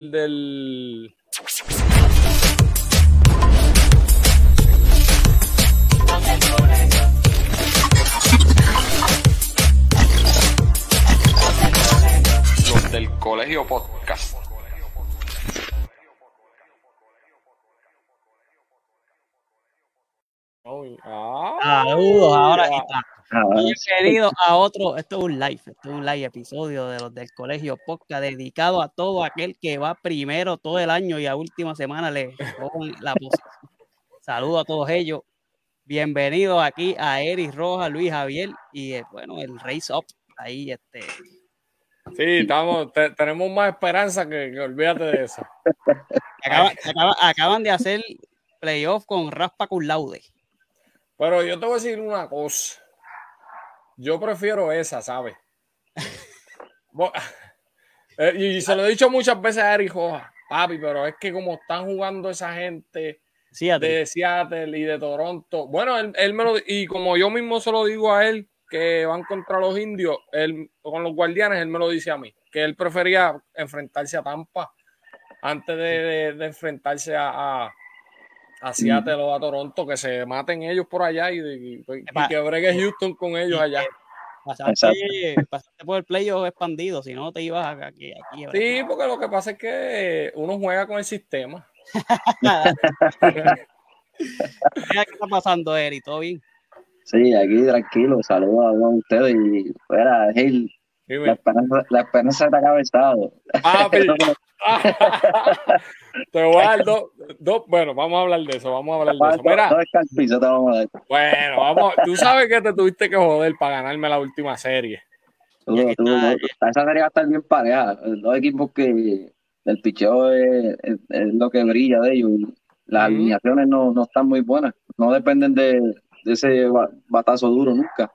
del. Los del Colegio Podcast. Ah, Saludos, ahora aquí está. Bienvenido a otro, esto es un live, esto es un live episodio de los del colegio podcast dedicado a todo aquel que va primero todo el año y a última semana le cogen la posición. Saludos a todos ellos. Bienvenidos aquí a Eric Rojas, Luis Javier y eh, bueno, el Race Up. Ahí este. Sí, estamos, te- tenemos más esperanza que, que olvídate de eso. acaba- acaba- acaban de hacer playoff con Raspa con Laude. Pero yo te voy a decir una cosa. Yo prefiero esa, ¿sabes? Eh, y y se lo he dicho muchas veces a Eric Rojas, papi, pero es que como están jugando esa gente de Seattle y de Toronto, bueno, él, él me lo, y como yo mismo se lo digo a él, que van contra los indios, él, con los guardianes, él me lo dice a mí, que él prefería enfrentarse a Tampa antes de, de- de enfrentarse a, a, a Seattle o a Toronto, que se maten ellos por allá y, y- y que bregue Houston con ellos allá. Pasaste, pasaste por el playoff expandido, si no te ibas aquí. aquí Sí, porque lo que pasa es que uno juega con el sistema. Mira ¿Qué está pasando, Eri? ¿Todo bien? Sí, aquí tranquilo, saludos a todos ustedes y fuera, hey, la esperanza, la esperanza está cabezado. papi. Te voy a dar dos, dos- Bueno, vamos a hablar de eso. Vamos a hablar de eso. Mira, Todo el piso te vamos a dar. bueno, vamos. Tú sabes que te tuviste que joder para ganarme la última serie. Tú- tú- tú- esa serie va a estar bien pareja. Los dos equipos que el picheo es, es- es lo que brilla de ellos. Las alineaciones no, no están muy buenas. No dependen de, de ese ba- batazo duro nunca.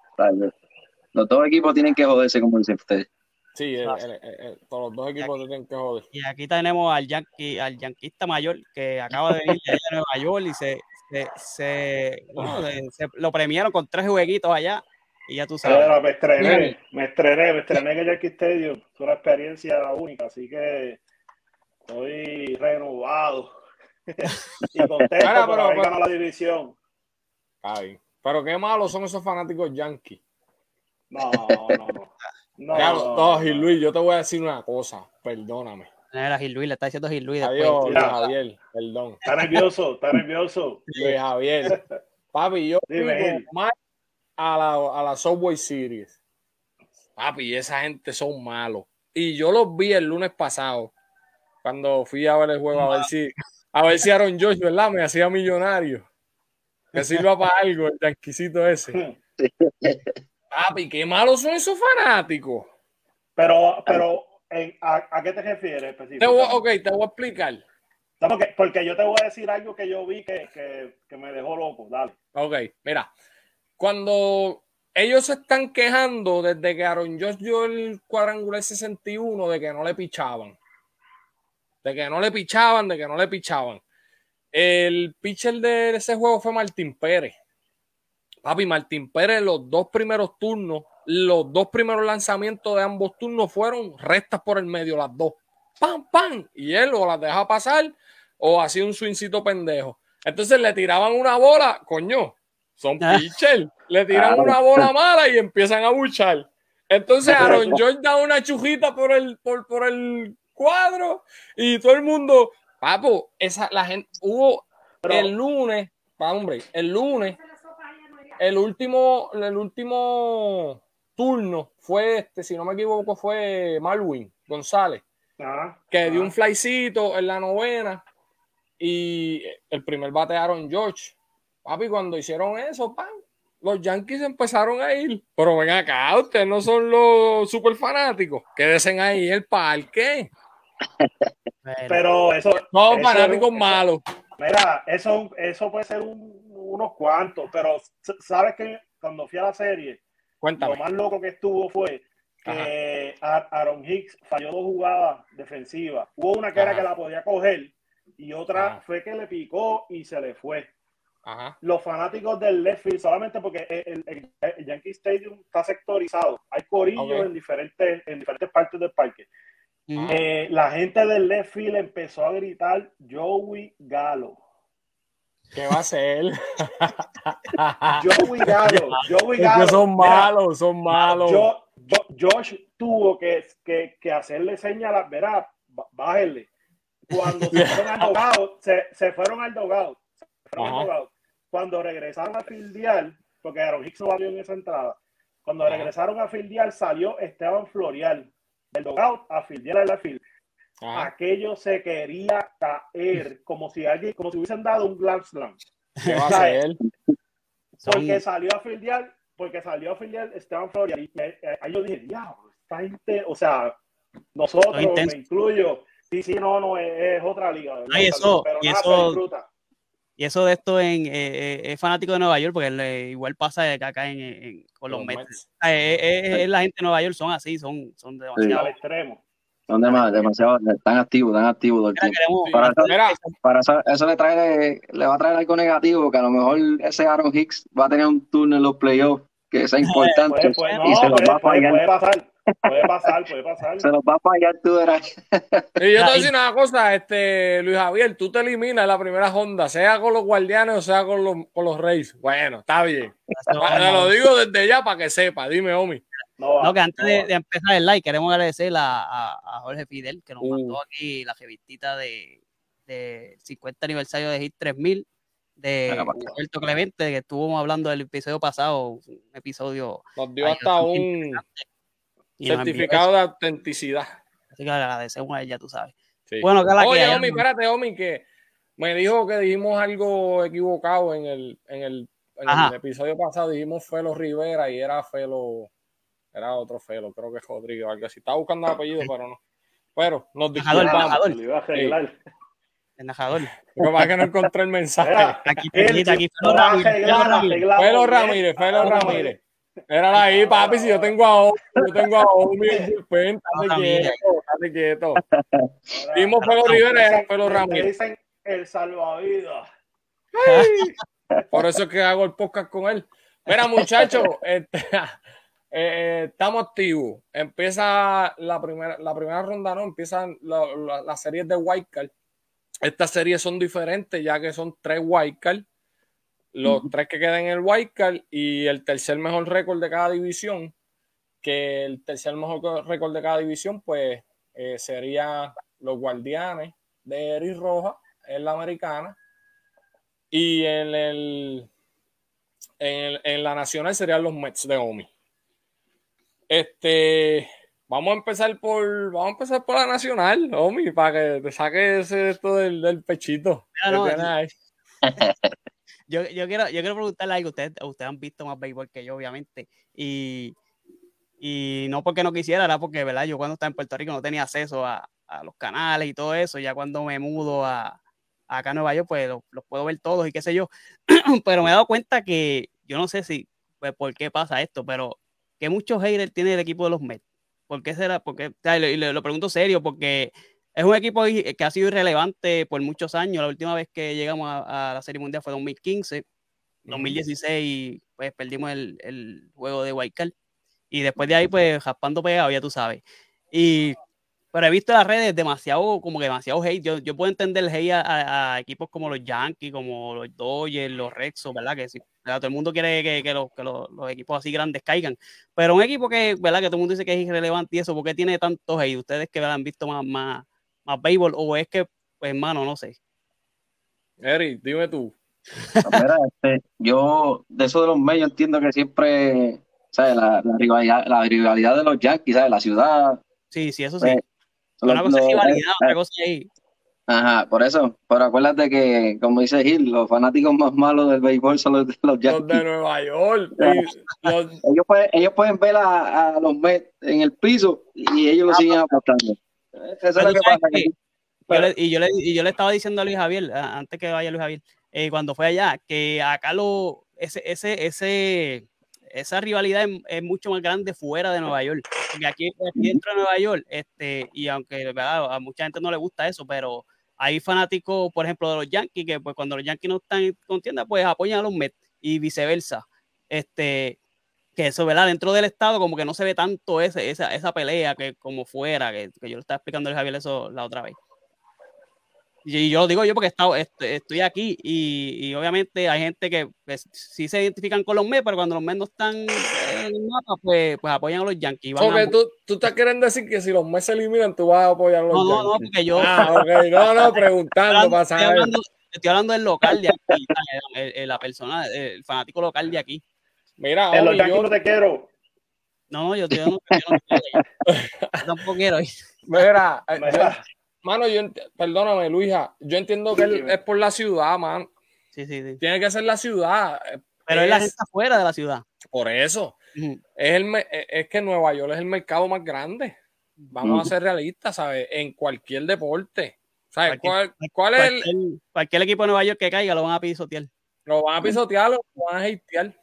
Los dos equipos tienen que joderse, como dicen ustedes. Sí, el- el- el- el- todos los dos equipos te tienen que joder. Y aquí tenemos al yankee, al yanquista mayor que acaba de venir de Nueva York y se, se, se- bueno, se- se- lo premiaron con tres jueguitos allá. Y ya tú sabes. Pero me estrené, me estrené, me estrené en el Yankee Stadium. Fue una experiencia única, así que estoy renovado y contento por pero- ganado la división. Ay, pero qué malos son esos fanáticos yankees. No, no, no. No, Ya, no, no, no. Gil Luis, yo te voy a decir una cosa. Perdóname. Era Gil Luis, le está diciendo Gil Luis después. Adiós, Luis. Javier. Perdón. Está nervioso, está nervioso. Luis Javier. Papi, yo Dime. Mike a la, a la Subway Series. Papi, esa gente son malos. Y yo los vi el lunes pasado, cuando fui a ver el juego, a ver si, a ver si Aaron Josh, ¿verdad? Me hacía millonario. Que sirva para algo, el yanquisito ese. Papi, qué malos son esos fanáticos. Pero, pero, en- a, a qué te refieres Te voy, específicamente? ok, te voy a explicar. No, porque, porque yo te voy a decir algo que yo vi que, que, que me dejó loco. Dale. Ok, mira, cuando ellos se están quejando desde que Aaron Josh dio el cuadrangular 61 de que no le pichaban. De que no le pichaban, de que no le pichaban. El pitcher de ese juego fue Martín Pérez. Papi, Martín Pérez, los dos primeros turnos, los dos primeros lanzamientos de ambos turnos fueron rectas por el medio, las dos. ¡Pam, pam! Y él o las deja pasar o hacía un swingcito pendejo. Entonces le tiraban una bola, coño, son Ah. pitcher. Le tiran una bola mala y empiezan a buchar. Entonces Aaron George da una chujita por el, por, por el cuadro y todo el mundo, papo, esa, la gente, hubo Pero- el lunes, pa, hombre, el lunes, el último, el último turno fue este, si no me equivoco, fue Marwin González Ajá, que dio ajá. un flycito en la novena y el primer bate Aaron George. Papi, cuando hicieron eso, pan, los Yankees empezaron a ir. Pero ven acá, ustedes no son los super fanáticos. Quédense ahí en el parque. Pero- eso. No, eso- fanáticos eso- malos. Mira, eso, eso puede ser un- unos cuantos, pero sabes que cuando fui a la serie, lo más loco que estuvo fue que Aaron Hicks falló dos jugadas defensivas. Hubo una que era que la podía coger y otra Ajá. fue que le picó y se le fue. Ajá. Los fanáticos del left field, solamente porque el, el- el Yankee Stadium está sectorizado, hay corillos en, diferentes, en diferentes partes del parque. Eh, la gente del left field empezó a gritar Joey Galo. ¿Qué va a ser? Joey Galo, Joey Es Galo. que son Mira, malos, son malos. Yo, yo- Josh tuvo que, que, que hacerle señalar, verá, b- bájenle. Cuando se fueron al dogado, se, se fueron al dogado. se fueron al. Cuando regresaron a fildear, porque Aaron Hicks no valió en esa entrada, cuando Ajá. regresaron a fildear, salió Esteban Florial del dogado a fildear en la. Ajá. Aquello se quería caer, como si alguien, como si hubiesen dado un Grand Slam. ¿Qué va a. Son- Porque salió a fildear, porque salió a fildear Esteban Florial. Y me- ahí yo dije, diablo, gente, o sea, nosotros, me incluyo. Sí, sí, no, no, es, es otra liga. ¿verdad? Ay, eso- pero y nada, eso-. Y eso de esto en, eh, eh, es fanático de Nueva York, porque le- igual pasa de acá en, en- con los Los Mets. Mets. Ah, eh, eh, eh, la gente de Nueva York son así, son, son demasiado. Al extremo. Son dema- demasiado, están activos, están activos todo el Mira, tiempo. queremos- Sí. Para para eso, eso le trae, le va a traer algo negativo, que a lo mejor ese Aaron Hicks va a tener un turno en los playoffs que sea importante Puede, puede, no, y se los puede, va a puede, fallar. puede pasar. Puede pasar, puede pasar. Se los va a fallar tú verás. Y yo te voy a decir una cosa, este, Luis Javier, tú te eliminas la primera ronda, sea con los guardianes o sea con los, con los Reyes. Bueno, está bien. Te lo digo desde ya para que sepa. Dime, Omi. No, va, No, que antes no de, empezar el like, queremos agradecer a, a- a Jorge Fidel, que nos Uh. mandó aquí la revistita de, de 50 aniversario de Hit 3000 de. Roberto Clemente, que estuvimos hablando del episodio pasado, un episodio Nos dio hasta un y certificado de autenticidad. Así que le agradecemos a él, ya tú sabes. Sí. Bueno, que la que Oye, hay, Omi, espérate, Omi, que me dijo que dijimos algo equivocado en el, en el, en el episodio pasado. Dijimos Felo Rivera y era Felo, era otro Felo, creo que es Rodríguez o algo así. Estaba buscando el apellido, pero no. Pero nos disculpamos. a arreglar. el. Lo que es que no encontré el mensaje. Aquí, aquí, aquí, lo Felo Ramírez, Felo Ramírez. Felo Ah, Ramírez. Era ahí, papi, si yo tengo a Omi, yo tengo a Omi estate quieto, estate quieto. Dimos Felo te Rivera era te Ramírez. dicen el salvavidas. Por eso es que hago el podcast con él. Mira, muchachos, este, eh, estamos activos. Empieza la primera, la primera ronda, ¿no? Empiezan la- la- las series de Wildcard. Estas series son diferentes, ya que son tres Wildcard. Los tres que quedan en el Wildcard y el tercer mejor récord de cada división. Que el tercer mejor récord de cada división, pues, eh, sería los Guardianes de Eric Roja en la americana. Y en el, en, el- en la nacional serían los Mets de Omi. Este, vamos a empezar por, vamos a empezar por la nacional, Omi, para que te saques esto del, del pechito. Ah, no. Yo, yo, quiero, yo quiero preguntarle algo. Ustedes, ustedes han visto más béisbol que yo, obviamente. Y, y no porque no quisiera, era porque, ¿verdad? Yo cuando estaba en Puerto Rico no tenía acceso a, a los canales y todo eso. Ya cuando me mudo a, acá a Nueva York, pues los, puedo ver todos y qué sé yo. pero me he dado cuenta que yo no sé si, pues, por qué pasa esto, pero que muchos haters tiene el equipo de los Mets. ¿Por qué será? Porque, o sea, lo- lo pregunto serio, porque es un equipo i- que ha sido irrelevante por muchos años. La última vez que llegamos a, a la Serie Mundial fue 2015. 2016, pues perdimos el, el juego de Wildcard. Y después de ahí, pues, raspando pegado, ya tú sabes. Y, pero he visto en las redes demasiado, como que demasiado hate. Yo, yo puedo entender el hate a, a- a equipos como los Yankees, como los Dodgers, los Rexos, ¿verdad? Que sí, ¿verdad? todo el mundo quiere que, que los, que los- los equipos así grandes caigan. Pero un equipo que, ¿verdad? Que todo el mundo dice que es irrelevante y eso, ¿por qué tiene tantos hate? Ustedes que ¿verdad? han visto más, más, más béisbol, o es que, pues, hermano, no sé. Eric, dime tú. Mira, este, yo, de eso de los medios, entiendo que siempre, ¿sabes? La, la rivalidad, la rivalidad de los Yankees, ¿sabes? La ciudad. Sí, sí, eso sí. pues, Una los- cosa es los- rivalidad, eh, otra cosa es Ajá, por eso. Pero acuérdate que, como dice Gil, los fanáticos más malos del béisbol son los de los Los Yankees. de Nueva York. y los- Ellos pueden, ellos pueden ver a, a los Mets en el piso y ellos lo Ah, siguen apostando. Eso es Pero lo tú que sabes pasa. que que- yo le- y, yo le, y yo le estaba diciendo a Luis Javier, antes que vaya Luis Javier, eh, cuando fue allá, que acá lo, ese, ese, ese, esa rivalidad es, es mucho más grande fuera de Nueva York. Porque aquí, aquí dentro de Nueva York, este, y aunque ¿verdad? a mucha gente no le gusta eso, pero hay fanáticos, por ejemplo, de los Yankees, que pues cuando los Yankees no están en contienda, pues apoyan a los Mets y viceversa. Este, que eso, ¿verdad? Dentro del estado como que no se ve tanto ese, esa, esa pelea que como fuera, que, que yo le estaba explicando a Javier eso la otra vez. Y yo lo digo yo porque he estado, este, estoy aquí y, y obviamente hay gente que pues, sí se identifican con los Mets, pero cuando los Mets no están en el mapa, pues, pues apoyan a los Yankees. Van a- tú, tú estás queriendo decir que si los Mets se eliminan, tú vas a apoyar a los no, no, no, porque yo Ah, ok. No, no, preguntando para estoy saber. hablando- estoy hablando del local de aquí, el- el- la persona, el fanático local de aquí. Mira, En los yo, no te quiero. No, yo, yo no, yo no. Yo tampoco quiero ir. mira, eh, Mira, mano, yo ent- perdóname, Luisa, yo entiendo que él- es por la ciudad, man. Sí, sí, sí. Tiene que ser la ciudad. eh, Pero es la es- gente afuera de la ciudad. Por eso. Es, el, eh, es que Nueva York es el mercado más grande. Vamos a ser realistas, ¿sabes? En cualquier deporte. ¿Sabes? ¿Cuál, Cualquier- cuál es el, Cualquier, cualquier equipo de Nueva York que caiga lo van a pisotear. Lo van a pisotear o lo van a hatear.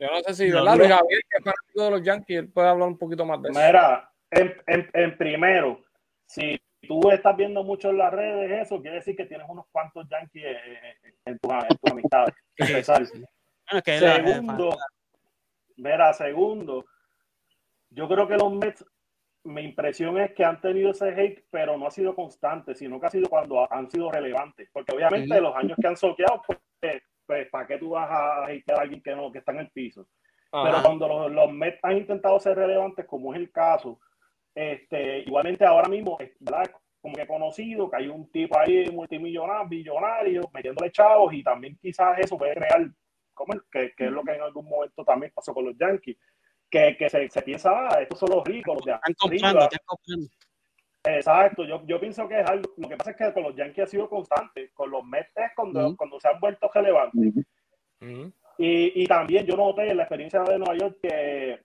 Yo no sé si, No. Luis Javier, que es fanático de los Yankees, él puede hablar un poquito más de eso. mira, en, en, en primero, si tú estás viendo mucho en las redes eso, quiere decir que tienes unos cuantos Yankees eh, en tus en que es la- Segundo, verá, segundo, yo creo que los Mets, mi impresión es que han tenido ese hate, pero no ha sido constante, sino que ha sido cuando han sido relevantes. Porque obviamente los años que han soqueado, pues, pues, ¿para qué tú vas a hatear a alguien que no, que está en el piso? Ajá. Pero cuando los, los Mets han intentado ser relevantes, como es el caso, este, igualmente ahora mismo, ¿verdad? como que he conocido que hay un tipo ahí multimillonario, billonario, metiéndole chavos y también quizás eso puede crear, como que, que es lo que en algún momento también pasó con los Yankees, que, que se, se piensa, ah, estos son los ricos, los de Están comprando, están comprando. Exacto, yo, yo pienso que es algo, lo que pasa es que con los Yankees ha sido constante, con los Mets cuando, cuando se han vuelto relevantes. Ujú. Y, y también yo noté en la experiencia de Nueva York que,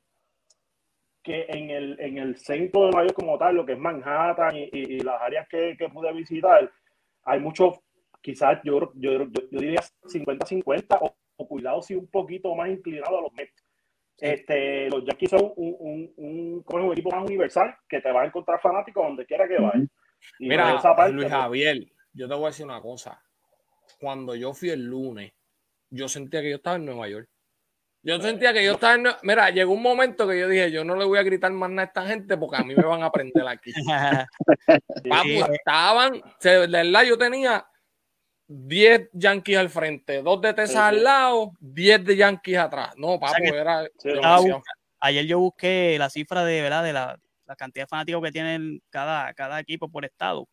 que en, el, en el centro de Nueva York como tal, lo que es Manhattan y, y- y las áreas que, que pude visitar, hay mucho, quizás yo, yo, yo, yo diría 50-50 o, o cuidado si un poquito más inclinado a los Mets. Este, los Yankees son un, un, un, un equipo más universal que te va a encontrar fanáticos donde quiera que vayas. Y Mira, por esa parte, Luis pues, Javier, yo te voy a decir una cosa. Cuando yo fui el lunes, yo sentía que yo estaba en Nueva York. Yo sentía que yo estaba en Nueva Mira, llegó un momento que yo dije, yo no le voy a gritar más nada a esta gente porque a mí me van a prender aquí. Papu, estaban, de verdad, yo tenía 10 Yankees al frente, 2 de Texas Sí, sí. al lado, 10 de Yankees atrás. No, papu, que- era Sí, demasiado. Ayer yo busqué la cifra de, ¿verdad? de la, la cantidad de fanáticos que tienen cada, cada equipo por estado.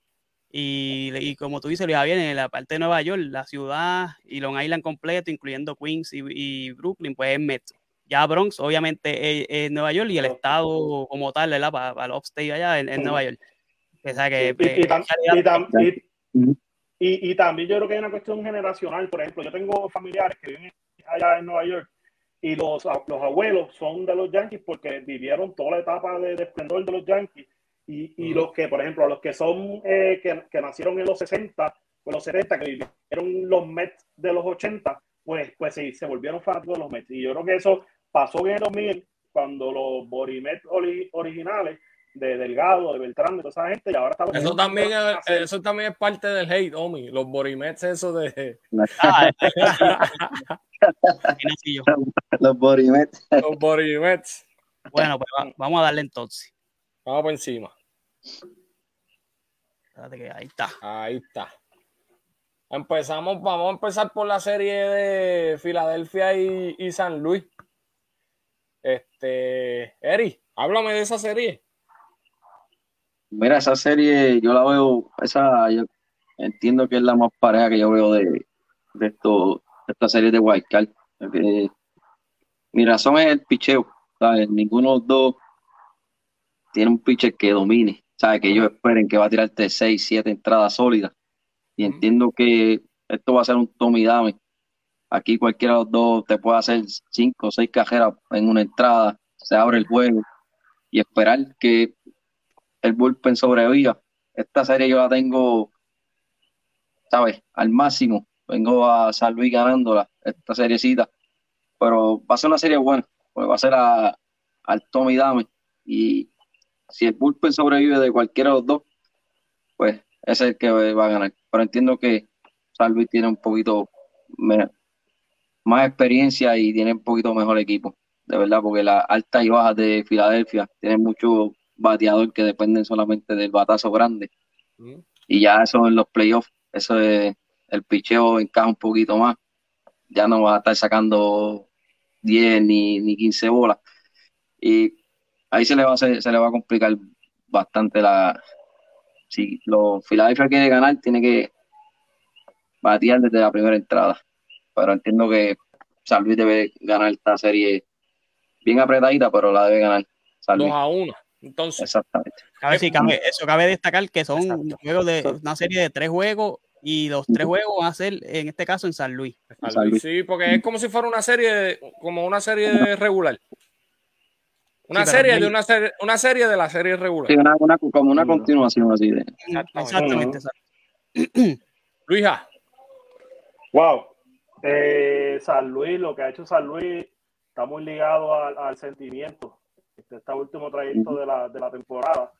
Y, y como tú dices, Luis Javier, en la parte de Nueva York, la ciudad y Long Island completo, incluyendo Queens y, y Brooklyn, pues es Mets. Ya Bronx, obviamente, es, es Nueva York y el estado como tal, ¿verdad? Para, para el upstate allá en. Nueva York. O sea que, y, y tam- en y tam- y- y- también yo creo que hay una cuestión generacional. Por ejemplo, yo tengo familiares que viven allá en Nueva York y los, los abuelos son de los Yankees porque vivieron toda la etapa de, de esplendor de los Yankees. Y, y Ujú. los que, por ejemplo, los que son eh, que, que nacieron en los 60 o los 70, que vivieron los Mets de los 80, pues, pues sí, se volvieron fanáticos de los Mets. Y yo creo que eso pasó en el 2000 cuando los Borimet ori- originales de Delgado, de Beltrán, de toda esa gente, y ahora estamos Eso también, es, eso también es parte del hate, Omi. Los Borimets, eso de. Ah, yo. Los Borimets. Los Borimets. Bueno, pues va- vamos a darle entonces. Vamos por encima. Espérate que ahí está. Ahí está. Empezamos, vamos a empezar por la serie de Filadelfia y, y San Luis. Este, Eri, háblame de esa serie. Mira, esa serie yo la veo, esa yo entiendo que es la más pareja que yo veo de, de, esto, de esta serie de Wildcard. Porque mi razón es el picheo. ¿sabes? Ninguno de los dos tiene un pitcher que domine. ¿sabes? Que ellos esperen que va a tirarte 6, 7 entradas sólidas. Y entiendo que esto va a ser un Tommy Dame. Aquí cualquiera de los dos te puede hacer 5 o 6 cajeras en una entrada. Se abre el juego. Y esperar que el bullpen sobreviva. Esta serie yo la tengo, ¿sabes? Al máximo. Vengo a San Luis ganándola, esta seriecita. Pero va a ser una serie buena, porque va a ser a, al Tommy Dame. Y si el bullpen sobrevive de cualquiera de los dos, pues es el que va a ganar. Pero entiendo que San Luis tiene un poquito más experiencia y tiene un poquito mejor equipo de verdad, porque las altas y bajas de Filadelfia tienen mucho bateador que dependen solamente del batazo grande. Y ya eso en los playoffs, eso es, el picheo encaja un poquito más. Ya no vas a estar sacando 10 ni, ni 15 bolas. Y ahí se le va a hacer- se le va a complicar bastante la. Si los Philadelphia quiere ganar, tiene que batear desde la primera entrada. Pero entiendo que San Luis debe ganar esta serie bien apretadita, pero la debe ganar San 2 Luis. a 1. Entonces, Exactamente. Cabe, sí, cabe- eso cabe destacar que son Exacto. juegos de una serie de tres juegos y los tres juegos van a ser, en este caso, en San Luis. San Luis, sí, porque es como si fuera una serie, como una serie regular. Una Sí, serie de una serie, una serie de la serie regular. Sí, una, una- como una Mm. continuación así de. Exactamente. Exacto. Luisa, Wow. Eh, San Luis, lo que ha hecho San Luis está muy ligado al, al sentimiento. Este, este último trayecto de la, de la temporada.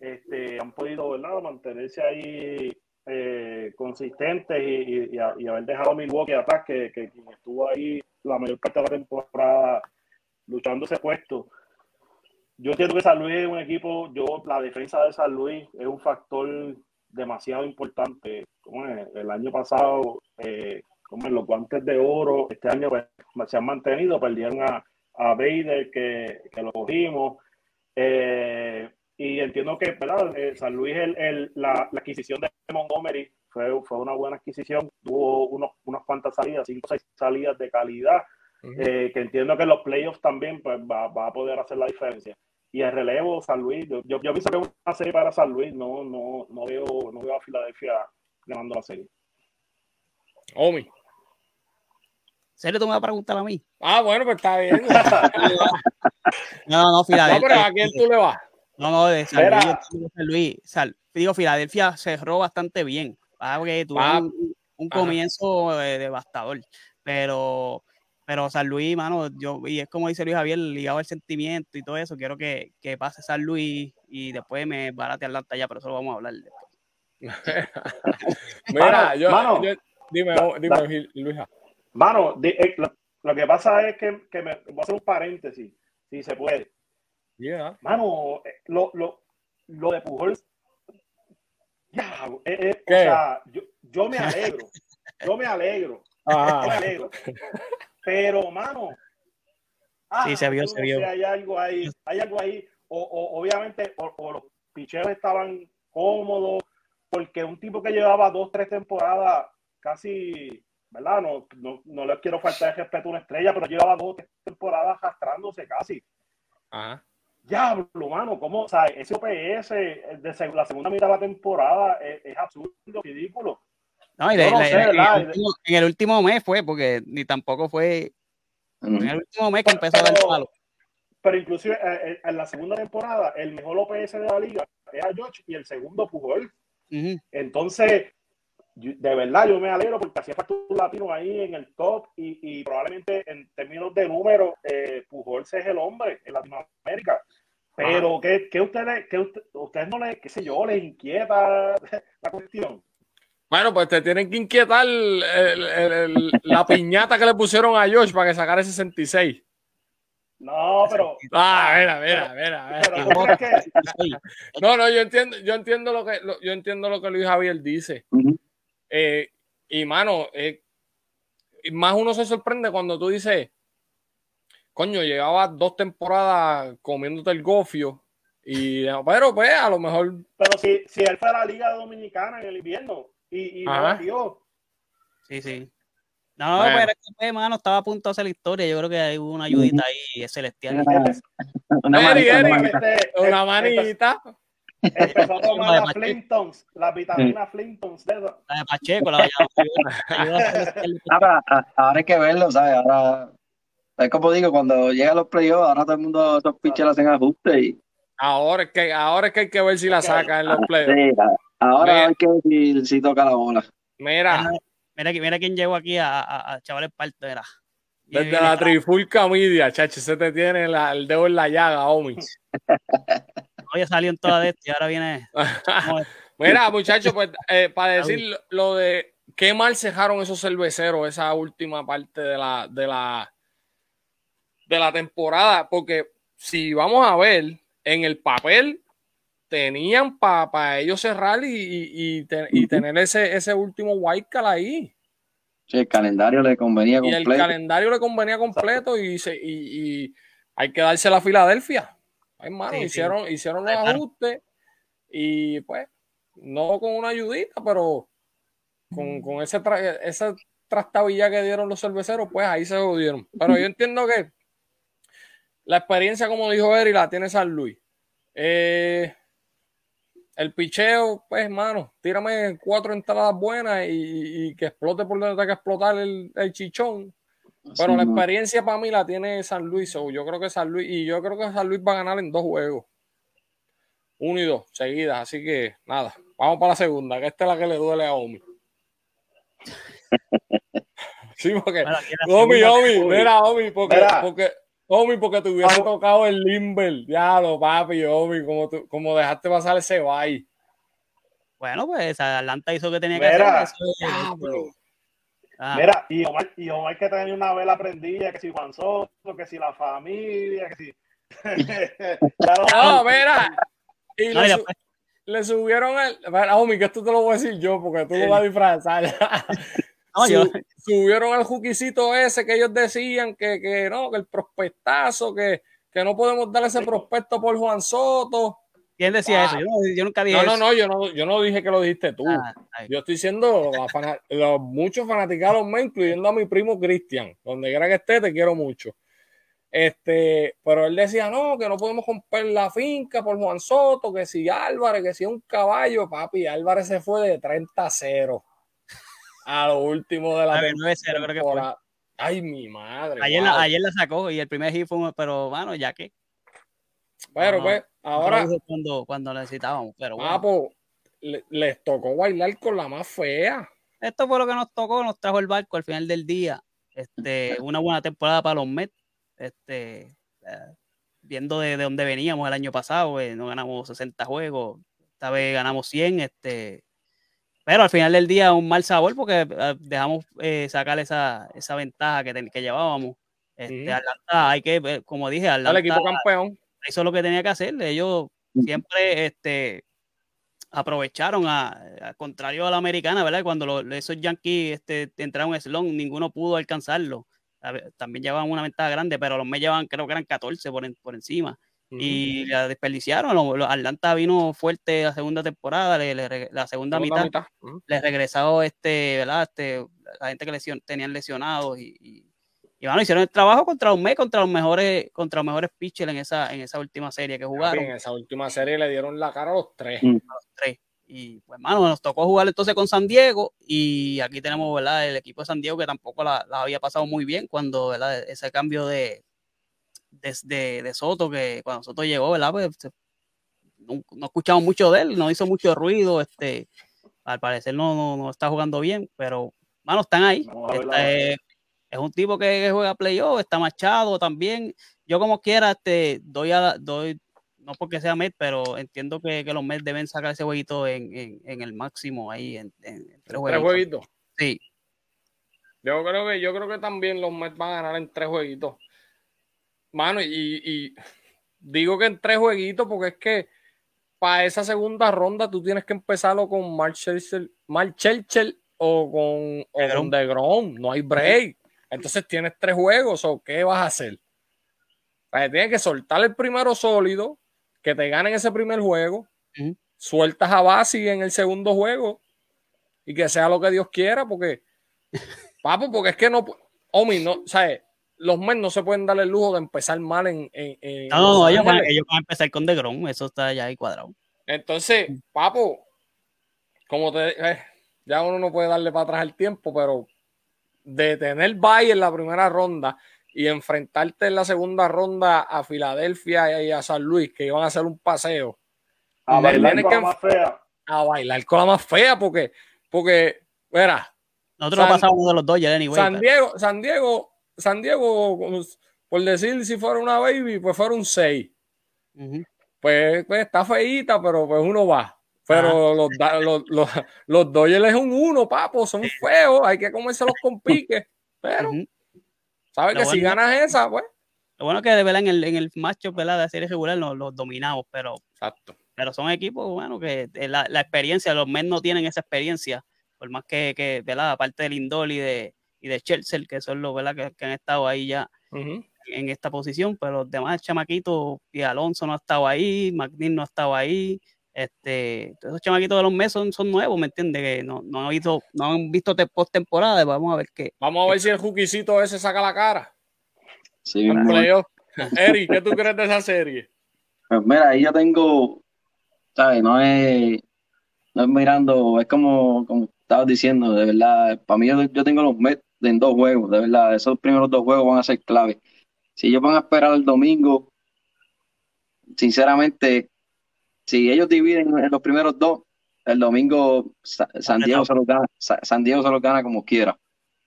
Este, han podido ¿verdad? mantenerse ahí eh, consistentes y, y- y haber dejado a Milwaukee atrás, que, que quien estuvo ahí la mayor parte de la temporada luchando ese puesto. Yo entiendo que San Luis es un equipo, yo la defensa de San Luis es un factor demasiado importante. Como el año pasado, eh, como en los guantes de oro, este año pues, se han mantenido, perdieron a, a Bader que, que lo cogimos. Eh, y entiendo que ¿verdad? Eh, San Luis, el, el- la, la adquisición de Montgomery fue, fue una buena adquisición. Tuvo unos, unas cuantas salidas, cinco o seis salidas de calidad, eh, que entiendo que en los playoffs también pues, va, va a poder hacer la diferencia. Y el relevo, San Luis, yo, yo, yo pienso que una serie para San Luis, no, no, no, veo, no veo a Filadelfia ganando la serie. Omi. ¿Serio tú me vas a preguntar a mí? Ah, bueno, pues está bien. No, no, no, No, pero Filadelfia. ¿a quién tú le vas? No, no, de San. Luis, que San Luis, Sal- digo, Filadelfia cerró bastante bien. Ah, porque tuvo Ah, un, comienzo eh, devastador. Pero, pero San Luis, mano, yo, y es como dice Luis Javier, ligado al sentimiento y todo eso, quiero que, que pase San Luis y después me barate Atlanta ya, pero eso lo vamos a hablar después. Mira, Mano, yo, mano. yo- dime, dime, Luisa. Mano, eh, lo, lo que pasa es que, que me voy a hacer un paréntesis, si se puede. Yeah. Mano, eh, lo, lo, lo de Pujol. Ya, eh, eh, o sea, yo, yo me alegro. Yo me alegro. Yo me alegro. Pero, mano. Sí, se vio, se vio. sé, hay algo ahí. Hay algo ahí. O, o- obviamente, o, o los picheos estaban cómodos. Porque un tipo que llevaba dos, tres temporadas casi. ¿Verdad? No, no, no les quiero faltar de respeto a una estrella, pero llevaba dos, temporadas arrastrándose casi. Ajá. Diablo, mano, ¿cómo? O sea, ese OPS de seg- la segunda mitad de la temporada es, es absurdo, ridículo. No, y de- no de- sé, en, último, en el último mes fue, porque ni tampoco fue. En el último mes que empezó a dar Pero- palo. Pero inclusive eh, eh, en la segunda temporada, el mejor OPS de la liga es a George y el segundo Pujol. Ujú. Entonces, yo- de verdad, yo me alegro porque hacía falta un latino ahí en el top y, y probablemente en términos de números, eh, Pujols es el hombre en Latinoamérica. Pero, ¿qué, qué ustedes, qué usted- ustedes no les, qué sé yo, les inquieta la cuestión? Bueno, pues te tienen que inquietar el- el- el- la piñata que le pusieron a Josh para que sacara ese 66. No, pero. Ah, mira, mira, mira. pero mira. ¿tú crees que, Sí. No, no, yo entiendo, yo entiendo lo que lo- yo entiendo lo que Luis Javier dice. Eh, y mano, eh, más uno se sorprende cuando tú dices, coño, llevaba dos temporadas comiéndote el gofio. Y, pero pues, a lo mejor pero si, si él fue a la Liga Dominicana en el invierno y, y no Sí, sí. No, Bueno. pero es que, mano, estaba a punto de hacer la historia. Yo creo que hay una ayudita ahí celestial. Una manita, una manita. Empezó a de tomar las. Flintons, las vitaminas Flintons de eso. La de Pacheco, la ayudó- ayudó a hacer celestial. Ahora, hay que verlo, ¿sabes? Ahora, es como digo, cuando llegan los playoffs, ahora todo el mundo, esos pitchers hacen ajustes y Ahora es que ahora es que hay que ver si la saca en los playoffs. sí, a- ahora Mira. hay que ver si, si toca la bola. Mira, Mira, mira quién llegó aquí a, a, a Chavales Parte, era. Y desde la trifulca media, chacho, se te tiene la- el dedo en la llaga, Omi. Oye, salió en toda de esto y ahora viene. Mira, muchachos, pues eh, para decir lo- lo de qué mal cejaron esos cerveceros esa última parte de la de la de la temporada, porque si vamos a ver, en el papel tenían para ellos cerrar y, y, y, tener ese, ese último white card ahí. Sí, el calendario le convenía completo. Y el calendario le convenía completo y, se, y, hay que darse a Filadelfia. Hermano, hicieron, hicieron los ajustes y pues, no con una ayudita, pero con, con ese esa trastabilla que dieron los cerveceros, pues ahí se jodieron. Pero yo entiendo que la experiencia, como dijo Eri, la tiene San Luis. Eh, el picheo, pues, hermano, tírame cuatro entradas buenas y, que explote por donde tenga que explotar el, chichón. Pero la experiencia para mí la tiene San Luis. yo creo que San Luis, y yo creo que San Luis va a ganar en dos juegos. Uno y dos, seguidas. Así que nada, vamos para la segunda, que esta es la que le duele a Omi. sí, porque. Omi, Omi, mira, Omi, porque, porque Omi, porque te hubiese tocado el Limber. Ya lo papi, Omi, como, como dejaste pasar ese bye. Bueno, pues Atlanta hizo que tenía que hacer. Ah. Mira, y Omar, y Omar que tenía una vela prendida, que si Juan Soto, que si la familia, que si. no, mira. Y le, subieron el. Mira, Omi, que esto te lo voy a decir yo, porque tú lo vas a disfrazar. Subieron al juquicito ese que ellos decían que, que no, que el prospectazo, que, que no podemos dar ese prospecto por Juan Soto. ¿Quién decía eso? Yo, nunca dije no, eso. No, no, yo no, yo no dije que lo dijiste tú. Ah, yo estoy diciendo los, muchos fanaticados me, incluyendo a mi primo Cristian. Donde quiera que esté, te quiero mucho. Este, pero él decía, no, que no podemos romper la finca por Juan Soto, que si Álvarez, que si un caballo, papi, Álvarez se fue de 30 a 0 a lo último de la creo que fue. Ay, mi madre. Ayer, la, ayer la sacó y el primer hit fue, pero bueno, ya que. Pero pues, ahora. Cuando, cuando necesitábamos, pero ah, pues, les tocó bailar con la más fea. Esto fue lo que nos tocó, nos trajo el barco al final del día. Este, una buena temporada para los Mets. Este, eh, viendo de, de, dónde veníamos el año pasado, eh, no ganamos 60 juegos, esta vez ganamos 100. Este, pero al final del día un mal sabor porque eh, dejamos eh, sacar esa, esa ventaja que, que llevábamos. Este, Atlanta, hay que, eh, como dije, Atlanta el equipo campeón. Hizo lo que tenía que hacer. Ellos siempre este, aprovecharon, a, contrario a la americana, ¿verdad? Cuando esos Yankees este, entraron en slon, ninguno pudo alcanzarlo. También llevaban una ventaja grande, pero los me llevaban, creo que eran 14 por, por encima y la desperdiciaron. Atlanta vino fuerte la segunda temporada, la segunda, mitad, les regresó este, ¿verdad? Este, la gente que lesion, tenían lesionados y, y, bueno, hicieron el trabajo contra un mes, contra los mejores, contra los mejores pitchers en esa, en esa última serie que jugaron. En esa última serie le dieron la cara a los tres. Mm. A los tres. Y pues, hermano, nos tocó jugar entonces con San Diego y aquí tenemos, ¿verdad? El equipo de San Diego que tampoco la, la había pasado muy bien cuando, ¿verdad? Ese cambio de, de, de, Soto, que cuando Soto llegó, ¿verdad? Pues, no, no, escuchamos mucho de él, no hizo mucho ruido, este, al parecer no, no, está jugando bien, pero, mano, están ahí. Este, es, un tipo que, juega playoff, está machado también. Yo como quiera, este, doy a, doy, no porque sea Met, pero entiendo que, los Mets deben sacar ese jueguito en, el máximo ahí, en, tres jueguitos. Sí. Yo creo que, yo creo que también los Mets van a ganar en tres jueguitos. Mano, y, digo que en tres jueguitos, porque es que para esa segunda ronda tú tienes que empezarlo con Mark Churchill o con, o con no hay break. Entonces tienes tres juegos, o ¿qué vas a hacer? tienes que soltar el primero sólido, que te ganen ese primer juego, sueltas a Basi en el segundo juego y que sea lo que Dios quiera, porque, papo, porque es que no, Omi, no, ¿sabes? los Mets no se pueden dar el lujo de empezar mal en. no, no, ellos van, ellos van, a empezar con DeGrom, eso está ya ahí cuadrado. Entonces, papo, como te. Eh, ya uno no puede darle para atrás el tiempo, pero de tener bye en la primera ronda y enfrentarte en la segunda ronda a Filadelfia y a San Luis, que iban a hacer un paseo. A bailar con la más fea. A bailar con la más fea, porque, porque, verá. Nosotros San, pasamos uno de los dos, ya anyway, San Diego, San Diego San Diego, por decir si fuera una baby, pues fuera un 6. pues, pues, está feíta, pero pues uno va. Pero los, los, los, los, Dodgers es un 1, papo, son feos, hay que comérselos con pique. Pero, ¿sabes que si ganas esa, pues? Lo bueno que de verdad en el, en el matchup ¿verdad? de serie regular los, los dominamos, pero, Exacto. pero son equipos, bueno, que eh, la, la experiencia, los Mets no tienen esa experiencia, por más que, que ¿verdad? Aparte de Lindol y de, y de Chelsea, que son los ¿verdad? Que, que han estado ahí ya en esta posición, pero los demás chamaquitos, y Alonso no ha estado ahí, McNeil no ha estado ahí, este, todos esos chamaquitos de los Mets son, son nuevos, ¿me entiendes? Que no, no han visto, no han visto te- postemporada, vamos a ver qué. Vamos a ver si el juquisito ese saca la cara. Sí, en mismo. playoff. Eri, ¿qué tú crees de esa serie? Pues mira, ahí yo tengo, ¿sabes? No es, no es mirando, es como, como estabas diciendo, de verdad, para mí yo, yo tengo los Mets en dos juegos, de verdad, esos primeros dos juegos van a ser clave. Si ellos van a esperar el domingo, sinceramente, si ellos dividen en los primeros dos, el domingo Sa- San Diego se los gana, Sa- San Diego se los gana como quiera.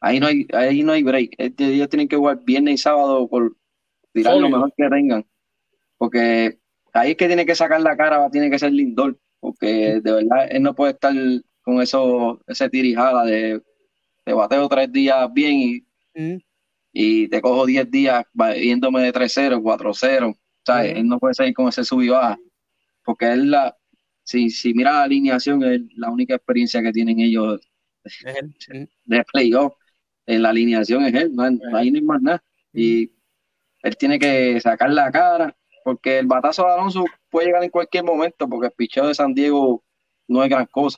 Ahí no hay, ahí no hay break. Ellos tienen que jugar viernes y sábado por tirar lo mejor que tengan. Porque ahí es que tiene que sacar la cara, tiene que ser Lindor. Porque de verdad él no puede estar con eso, ese tirijala de te bateo tres días bien y, Mm, y te cojo diez días yéndome de 3-0, 4-0. ¿sabes? Ujú. Él no puede seguir con ese sub y baja. Porque él la, si, si mira la alineación, es la única experiencia que tienen ellos es él. De playoff en la alineación es él, no, hay- no hay ni más nada. Y él tiene que sacar la cara, porque el batazo de Alonso puede llegar en cualquier momento, porque el picheo de San Diego no es gran cosa,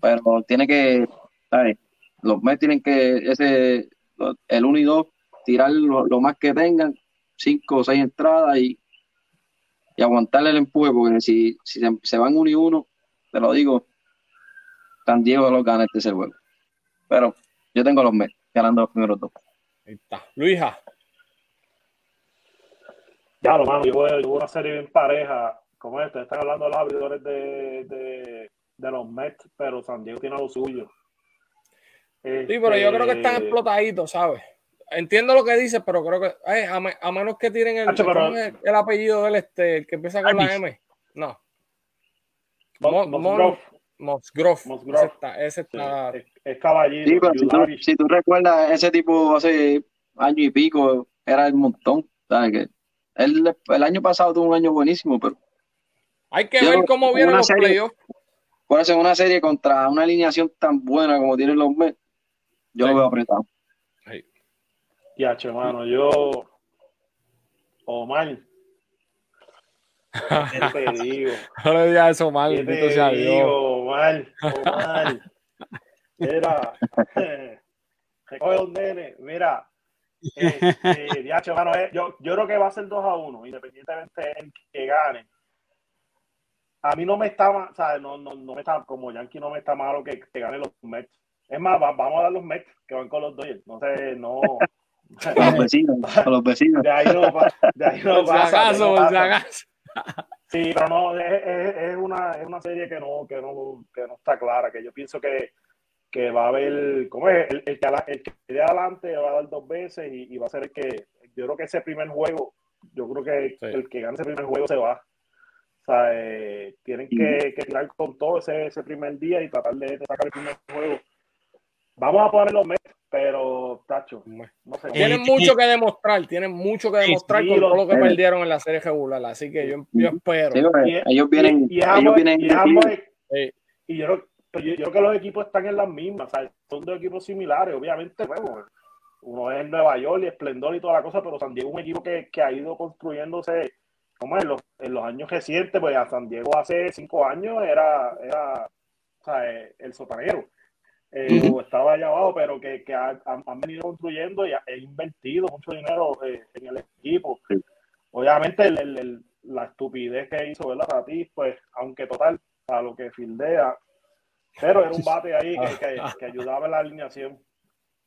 pero tiene que, ¿sabes? Los Mets tienen que, ese, el 1 y 2, tirar lo, lo más que tengan, 5 o 6 entradas y, y aguantarle el empuje, porque si, si se, se van 1 y 1, te lo digo, San Diego los gana este juego. Pero yo tengo los Mets ganando los primeros dos. Ahí está. Luisa, Ya, lo mano, yo voy, yo voy a una serie bien pareja como esta. Están hablando de los abridores de, de, de los Mets, pero San Diego tiene lo suyo. sí, pero yo creo que están Este, explotaditos, ¿sabes? Entiendo lo que dices, pero creo que ay, a, me- a menos que tiren el, Hacho, pero- ¿cómo es el apellido del este, el que empieza con la. M. No, Mo- Mosgrove. Mosgrove. Ese está, ese sí, está- es, es caballito. Sí, si tú, Yudari. si tú recuerdas, ese tipo hace año y pico era el montón. ¿sabes? Que él, el año pasado tuvo un año buenísimo, pero Hay que Yo ver cómo vienen los playoffs. por eso en una serie contra una alineación tan buena como tienen los Mets, yo Sí. lo veo apretado. Ya, che, mano, yo. Omar. ¿Qué te digo? No le digas eso mal, ¿Qué te sea Dios. digo, Omar? Omar. Mira. Recoge los nenes. Mira. Este, ya, che, mano, eh, yo, yo creo que va a ser 2 a 1, independientemente del que gane. A mí no me está mal, ¿sabes? No, no, no me está, como Yankee no me está malo que, que gane los Mets. Es más, va- vamos a dar los Mets que van con los Dodgers. No sé, no. Con los vecinos, con los vecinos. De ahí no, pa- de ahí no pasa, acaso, no por si pasa. acaso. Sí, pero no, es, es- es una, es una serie que no, que no, que no está clara, que yo pienso que, que va a haber, ¿cómo es? El, el que, el que de adelante va a dar dos veces y, y va a ser el que, yo creo que ese primer juego, yo creo que Sí. el que gane ese primer juego se va. O sea, eh, tienen que, que tirar con todo ese, ese primer día y tratar de, de sacar el primer juego. Vamos a poner los Mets, pero, tacho, no sé. Tienen Eh, mucho que demostrar, tienen mucho que demostrar sí, con todo lo que eh. perdieron en la serie regular. Así que yo, yo espero. Sí, porque Y es- ellos vienen, y- y es ellos ambos- vienen y es ambos- Sí. y yo, creo- pero yo, yo creo que los equipos están en las mismas, o sea, son dos equipos similares, obviamente, bueno, uno es Nueva York y Esplendor y toda la cosa, pero San Diego es un equipo que, que ha ido construyéndose, como en los, en los años recientes, pues a San Diego hace cinco años era, era o sea, eh, el sotanero, eh, Ujú. o estaba allá abajo, pero que, que ha- han, han venido construyendo y ha he invertido mucho dinero eh, en el equipo. Sí. Obviamente el- el- el- la estupidez que hizo, ¿verdad? Tatis, pues, aunque total, a lo que fildea, pero era un bate ahí que, que, que ayudaba en la alineación.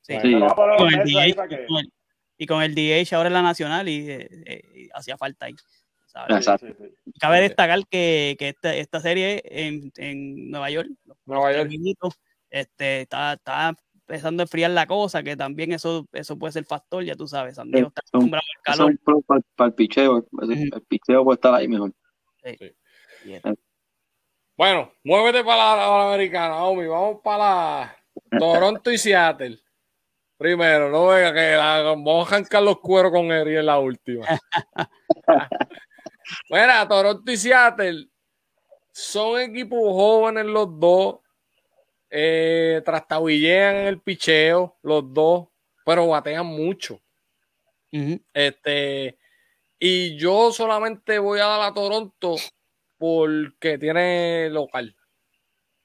Sí. Con el DH, que- y con el- y con el DH ahora en la nacional y eh, eh, hacía falta ahí. ¿sabes? Exacto. Sí, sí, sí. Cabe destacar que, que esta, esta serie en, en Nueva York, Nueva York. Este, está, está empezando a enfriar la cosa, que también eso, eso puede ser factor, ya tú sabes, San Diego está son- acostumbrado al Eso calor. es para, para el picheo. El, Ujú. el picheo puede estar ahí mejor. Y- Bueno, muévete para la, la americana, Omi. Vamos para la Toronto y Seattle. Primero, no venga que la, vamos a arrancar los cueros con Eri en la última. Mira, Toronto y Seattle son equipos jóvenes los dos. Eh, trastabillean el picheo, los dos, pero batean mucho. Este, y yo solamente voy a dar a Toronto porque tiene local.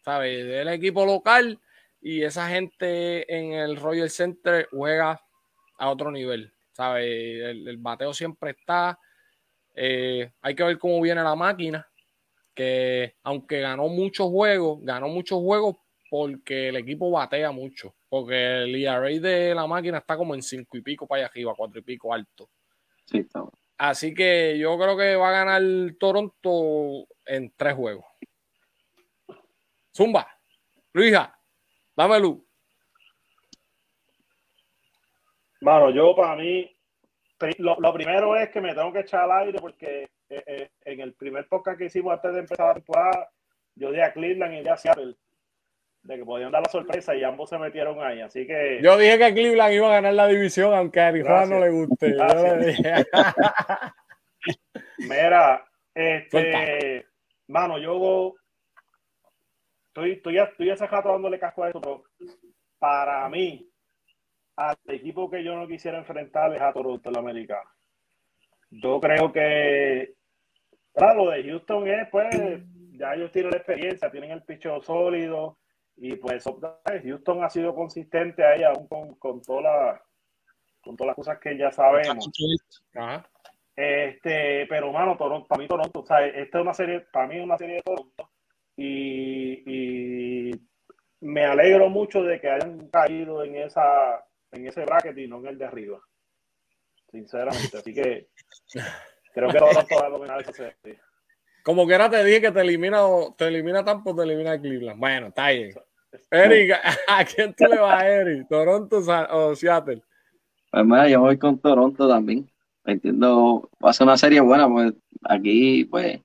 ¿Sabes? El equipo local y esa gente en el Royal Center juega a otro nivel. ¿Sabes? El, el bateo siempre está. Eh, hay que ver cómo viene la máquina. Que aunque ganó muchos juegos, ganó muchos juegos porque el equipo batea mucho. Porque el ERA de la máquina está como en cinco y pico para allá arriba, cuatro y pico alto. Sí, está bueno. Así que yo creo que va a ganar Toronto en tres juegos. Zumba, Luisa, dame luz. Mano, yo para mí, lo primero es que me tengo que echar al aire porque eh, eh, en el primer podcast que hicimos antes de empezar la temporada, yo di a Cleveland y di a Seattle de que podían dar la sorpresa y ambos se metieron ahí. Así que Yo dije que Cleveland iba a ganar la división, aunque a Arizona no le guste. Yo le dije. Mira, este, mano, yo estoy, estoy, estoy hace rato dándole casco a eso, pero para mí, al equipo que yo no quisiera enfrentar es a Toronto, el americano. Yo creo que, claro, lo de Houston es, pues, ya ellos tienen la experiencia, tienen el picho sólido, y pues Houston ha sido consistente ahí, aún con, con, toda la- con todas las cosas que ya sabemos. Ajá. Este, pero mano, Toronto, para mí Toronto, o sea, esta es una serie, para mí es una serie de Toronto y, y me alegro mucho de que hayan caído en esa, en ese bracket y no en el de arriba. Sinceramente, así que creo que Toronto va a dominar esa serie. Como que ahora te dije que te elimina, te elimina Tampa, te elimina Cleveland. Bueno, está bien. Eric, ¿a quién tú le vas, Eric? ¿Toronto o Seattle? Pues mira, yo voy con Toronto también. Entiendo, va a ser una serie buena, pues aquí, pues,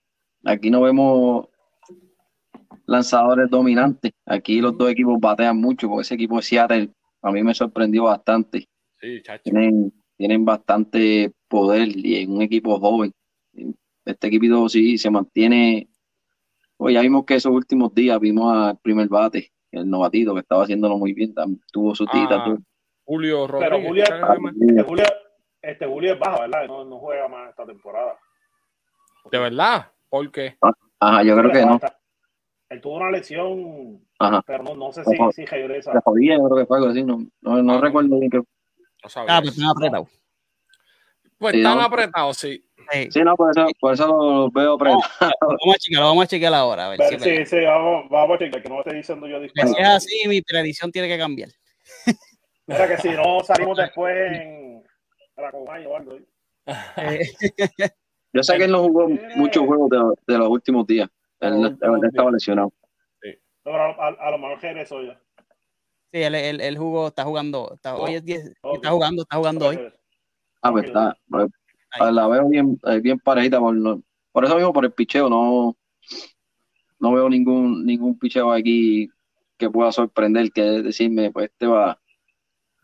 aquí no vemos lanzadores dominantes. Aquí los dos equipos batean mucho, porque ese equipo de Seattle a mí me sorprendió bastante. Sí, chacho. Tienen, tienen bastante poder y es un equipo joven. Este equipo sí se mantiene. Pues ya vimos que esos últimos días vimos al primer bate, el novatito, que estaba haciéndolo muy bien, tuvo su tita. Ah, tuvo- Julio Pero Rodríguez. Julio, ¿sabes qué más? este Julio, este Julio es bajo, ¿verdad? No, no juega más esta temporada. ¿De verdad? ¿Por qué? Ajá, yo creo que no. Él tuvo una lesión, Ajá. pero no, no sé si, si regresa. La jodía, yo creo que fue algo así, no, no, no Ah, recuerdo bien que. No. Ah, pues están apretados. Pues Sí, están no. apretados, sí. Sí. Sí, no, por eso, por eso lo veo pre- Vamos a chequearlo, vamos a chequear ahora. A ver si Pero es sí, sí, vamos, vamos a checar, que no esté diciendo yo disparate. si es así, mi predicción tiene que cambiar. Mira que si no salimos después en la Comay o algo. Eh, Yo sé que él no jugó Sí. muchos juegos de, de los últimos días. Él, estaba lesionado. Pero a, a, a lo mejor regresó ya. sí, él, él, él jugó, está jugando. Está, hoy es 10, Ok. está jugando, está jugando hoy. Ah, pues está. La veo bien, eh, bien parejita. Por, eso mismo, por el picheo, no, no veo ningún, ningún picheo aquí que pueda sorprender, que decirme, pues este va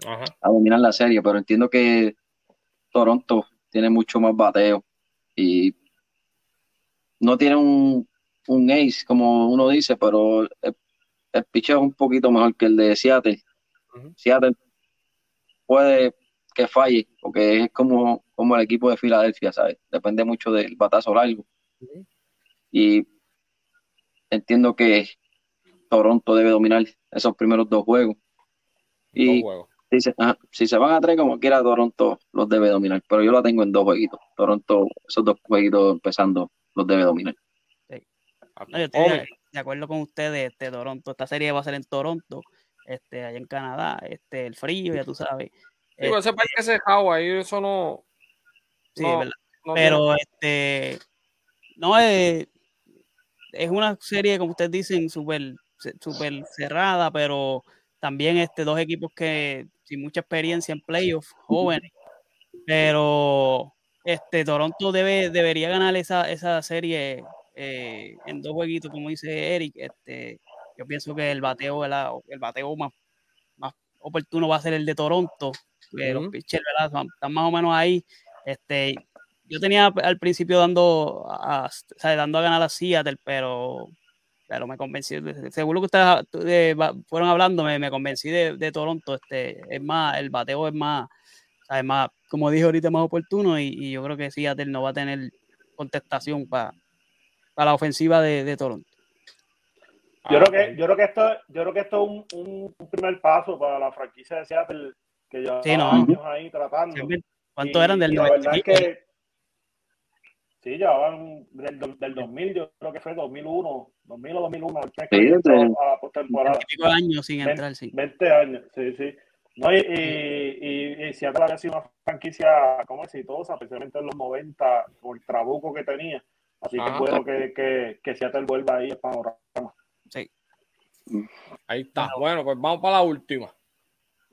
Ajá. a dominar la serie. Pero entiendo que Toronto tiene mucho más bateo y no tiene un, un ace, como uno dice, pero el, el picheo es un poquito mejor que el de Seattle. Seattle puede que falle, porque es como, como el equipo de Filadelfia, ¿sabes? Depende mucho del batazo largo. Y entiendo que Toronto debe dominar esos primeros dos juegos. Dos Y juegos. si se, ajá, si se van a tres, como quiera, Toronto los debe dominar. Pero yo la tengo en dos jueguitos. Toronto, esos dos jueguitos empezando, los debe dominar. No, yo estoy de, Hombre, de acuerdo con ustedes, este Toronto, esta serie va a ser en Toronto, este, allá en Canadá, este, el frío, ya tú sabes. Pues ese parque cerrado ahí, eso no. Sí, no- ¿verdad? no Pero este no es, es una serie, como ustedes dicen, súper súper cerrada, pero también este, dos equipos que sin mucha experiencia en playoffs, jóvenes. Pero este Toronto debe, debería ganar esa, esa serie eh, en dos jueguitos, como dice Eric. Este, yo pienso que el bateo, el bateo más oportuno va a ser el de Toronto, que los pitchers, Están más o menos ahí. Este, yo tenía al principio dando a, a- o sea, dando a ganar a Seattle, pero, pero me convencí, lo que ustedes va- fueron hablando, me, me convencí de, de Toronto. Este, es más, el bateo es más, o sea, es más, como dije ahorita, más oportuno y, y yo creo que Seattle no va a tener contestación para la ofensiva de, de Toronto. Yo Ah, creo que, yo creo que esto, yo creo que esto es un, un- un primer paso para la franquicia de Seattle que lleva Sí, no. años ahí tratando. ¿Cuántos eran del y la verdad es 95? que sí, llevaban del, del 2000, yo creo que fue 2001, 2000 o 2001, el que Sí, a la postemporada. Pico de años sin entrar, sí. 20 años, sí, sí. No, y, y, y, y Seattle había sido una franquicia como exitosa, especialmente en los 90, por el trabuco que tenía. Así que Ajá. es bueno que, que, que Seattle vuelva ahí al panorama. Ahí está. Bueno, pues vamos para la última.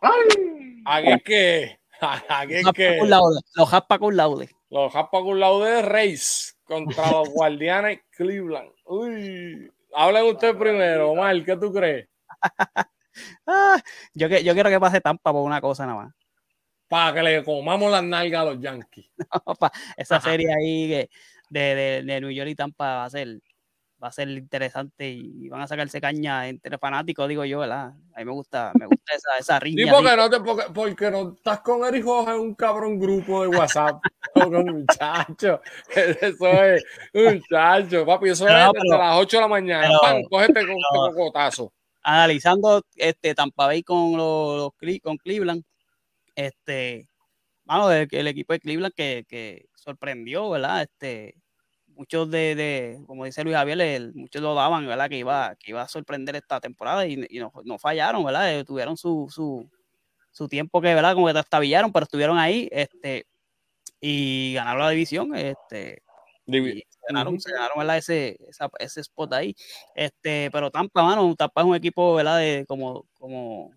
Es Los que. Jaspa con laude, Los jaspa con laude. Los Jaspa con laude de Reyes contra los Guardianes Cleveland. Uy. Hablen ustedes primero, Omar, ¿qué tú crees? Ah, yo, que- yo quiero que pase Tampa por una cosa nada más. Para que le comamos las nalgas a los Yankees. Pa- Esa Ajá. serie ahí de, de New York y Tampa va a ser va a ser interesante y van a sacarse caña entre fanáticos, digo yo, ¿verdad? A mí me gusta, me gusta esa, esa riña. Sí, porque no, te, porque, porque no estás con Eric Hoja en un cabrón grupo de WhatsApp. con muchacho. Eso es, muchacho, papi. Eso No, es pero- desde las 8 de la mañana. pero- Pan, cógete con este cocotazo. Analizando este Tampa Bay con los, con Cleveland, este, mano, el, el equipo de Cleveland que, que sorprendió, ¿verdad? Este, muchos de, de, como dice Luis Javier, el- muchos lo daban, ¿verdad? Que iba, que iba a sorprender esta temporada y, y no, no fallaron, ¿verdad? Eh, tuvieron su, su, su tiempo que, ¿verdad? Como que trastabillaron, pero estuvieron ahí, este, y ganaron la división, este, y se ganaron, Ujú. se ganaron, ¿verdad? Ese, esa- ese spot ahí. Este, pero Tampa, mano, Tampa es un equipo, ¿verdad? De, como, como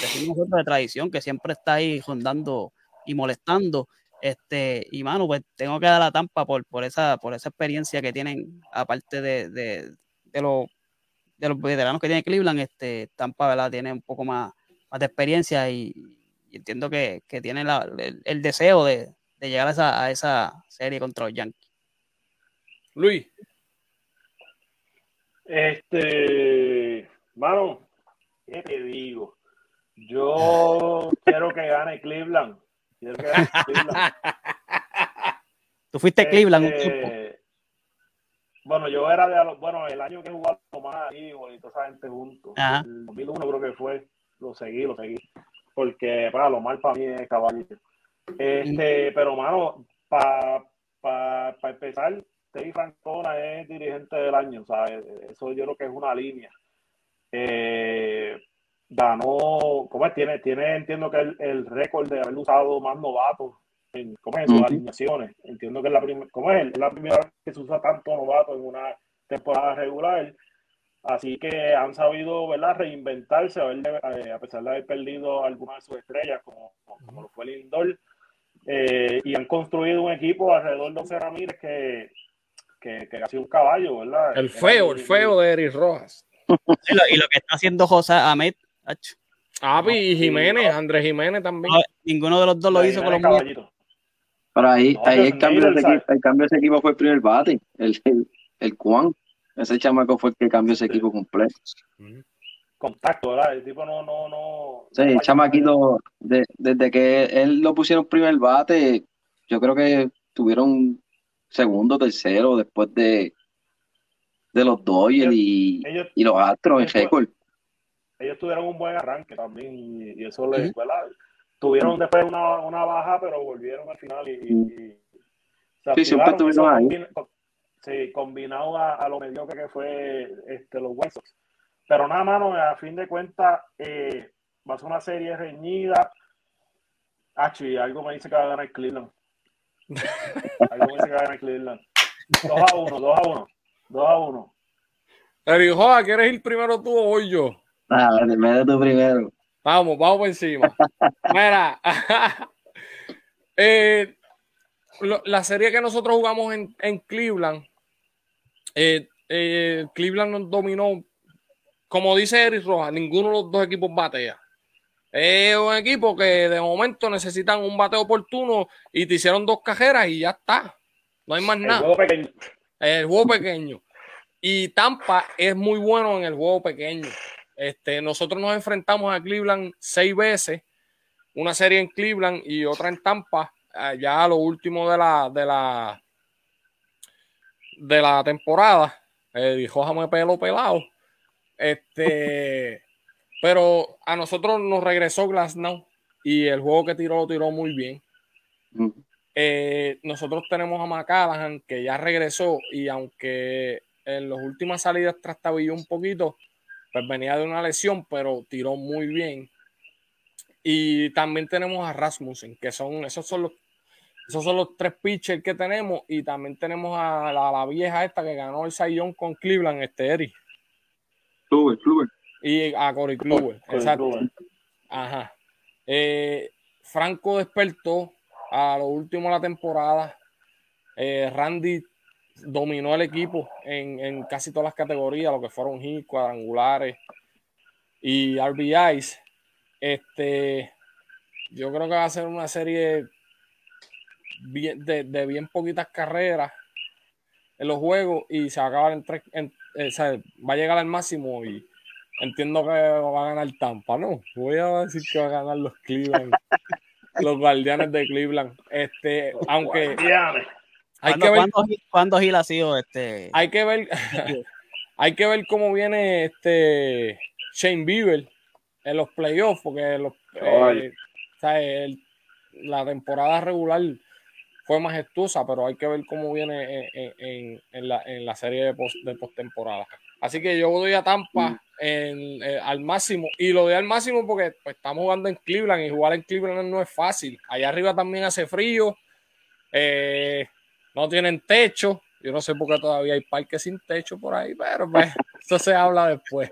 decimos nosotros, de tradición, que siempre está ahí rondando y molestando. Este, y mano, pues tengo que dar a Tampa por, por esa, por esa experiencia que tienen, aparte de, de, de los de los veteranos que tiene Cleveland, este, Tampa, ¿verdad? Tiene un poco más, más de experiencia y, y entiendo que, que tiene la- el, el deseo de, de llegar a esa, a esa serie contra los Yankees. Luis, Este, mano, ¿qué te digo? Yo quiero que gane Cleveland. Que Cleveland. Tú fuiste Cleveland un Este, tiempo. Bueno, yo era de, los- bueno, el año que jugaba Tomás y y toda esa gente juntos. Ajá. El 2001 creo que fue. Lo seguí, lo seguí. Porque, para lo mal para mí es caballito. Este, pero, mano, para pa, pa empezar, Teddy Francona es dirigente del año, ¿sabes? Eso yo creo que es una línea. Eh, ganó, ¿cómo es? Tiene, tiene entiendo que el, el récord de haber usado más novatos en, ¿cómo es? Ujú. alineaciones. Entiendo que es la, prim- ¿cómo es? Es la primera vez que se usa tanto novato en una temporada regular. Así que han sabido, ¿verdad? Reinventarse, haber- eh, a pesar de haber perdido algunas de sus estrellas, como, como lo fue Lindor. Eh, y han construido un equipo alrededor de José Ramírez que, que, que ha sido un caballo, ¿verdad? el feo, el feo de Eric Rojas. Y lo, y lo que está haciendo José Ahmed, ach, Api y Jiménez, no. Andrés Jiménez también. no, ninguno de los dos lo hizo con los Mets. caballito. Pero ahí, No, ahí el, cambio de ese equipo, el cambio de ese equipo fue el primer bate, el, el, el Juan. Ese chamaco fue el que cambió ese equipo completo. Contacto, ¿verdad? El tipo no, no, no. Sí, el chamaquito, de- desde que él lo pusieron primer bate, yo creo que tuvieron segundo, tercero, después de, de los Dodgers y, Ellos, y los Astros en récord. Ellos tuvieron un buen arranque también y, y eso les. ¿verdad? Tuvieron después una, una baja, pero volvieron al final y, y- y se Sí, siempre estuvieron ahí. sí, combinado a, a lo mediocre que fue este, los White Sox. Pero nada, mano, a fin de cuentas, eh, va a ser una serie reñida. Ah, sí, algo me dice que va a ganar Cleveland. algo me dice que va a ganar Cleveland. 2 a 1, 2 a 1, 2 a 1. Eric Rojas, ¿quieres ir primero tú o voy yo? Ah, tú primero. Vamos, vamos por encima. Mira, eh, lo- la serie que nosotros jugamos en, en Cleveland, eh, eh, Cleveland nos dominó. Como dice Eric Rojas, ninguno de los dos equipos batea. Es un equipo que de momento necesitan un bateo oportuno y te hicieron dos cajeras y ya está. No hay más El nada. juego pequeño. El juego pequeño. Y Tampa es muy bueno en el juego pequeño. Este, nosotros nos enfrentamos a Cleveland seis veces, una serie en Cleveland y otra en Tampa, eh, ya a lo último de la, de la, de la temporada. Eh, dijo Jame pelo pelado. Este, pero a nosotros nos regresó Glasnow y el juego que tiró lo tiró muy bien. Mm. Eh, nosotros tenemos a McCallaghan que ya regresó y aunque en las últimas salidas trastabilló un poquito, pues venía de una lesión, pero tiró muy bien. Y también tenemos a Rasmussen, que son esos son los esos son los tres pitchers que tenemos y también tenemos a la, la vieja esta que ganó el Sayón con Cleveland, este Eri, Kluber, Kluber. y a Corey Kluber. El Exacto. Ajá. Eh, Franco despertó a lo último de la temporada. Eh, Randy dominó el equipo en, en casi todas las categorías, lo que fueron hits, cuadrangulares y RBIs. Este, yo creo que va a ser una serie bien- de, de bien poquitas carreras en los juegos y se va a acabar en tres, en- eh, o sea, va a llegar al máximo y entiendo que va a ganar Tampa, ¿no? Voy a decir que va a ganar los Cleveland, los guardianes de Cleveland. Este, aunque. Hay ¿Cuándo, que ver, cuándo Gil- cuándo Gil ha sido este? hay que ver, hay que ver cómo viene este Shane Bieber en los playoffs, porque los, eh, Ay. o sea, el- la temporada regular fue majestuosa, pero hay que ver cómo viene en, en- en- en la, en la serie de, post, de postemporada. Así que yo doy a Tampa en- eh, al máximo, y lo doy al máximo porque pues, estamos jugando en Cleveland y jugar en Cleveland no es fácil. Allá arriba también hace frío, eh, no tienen techo. Yo no sé por qué todavía hay parques sin techo por ahí, pero pues, eso se habla después.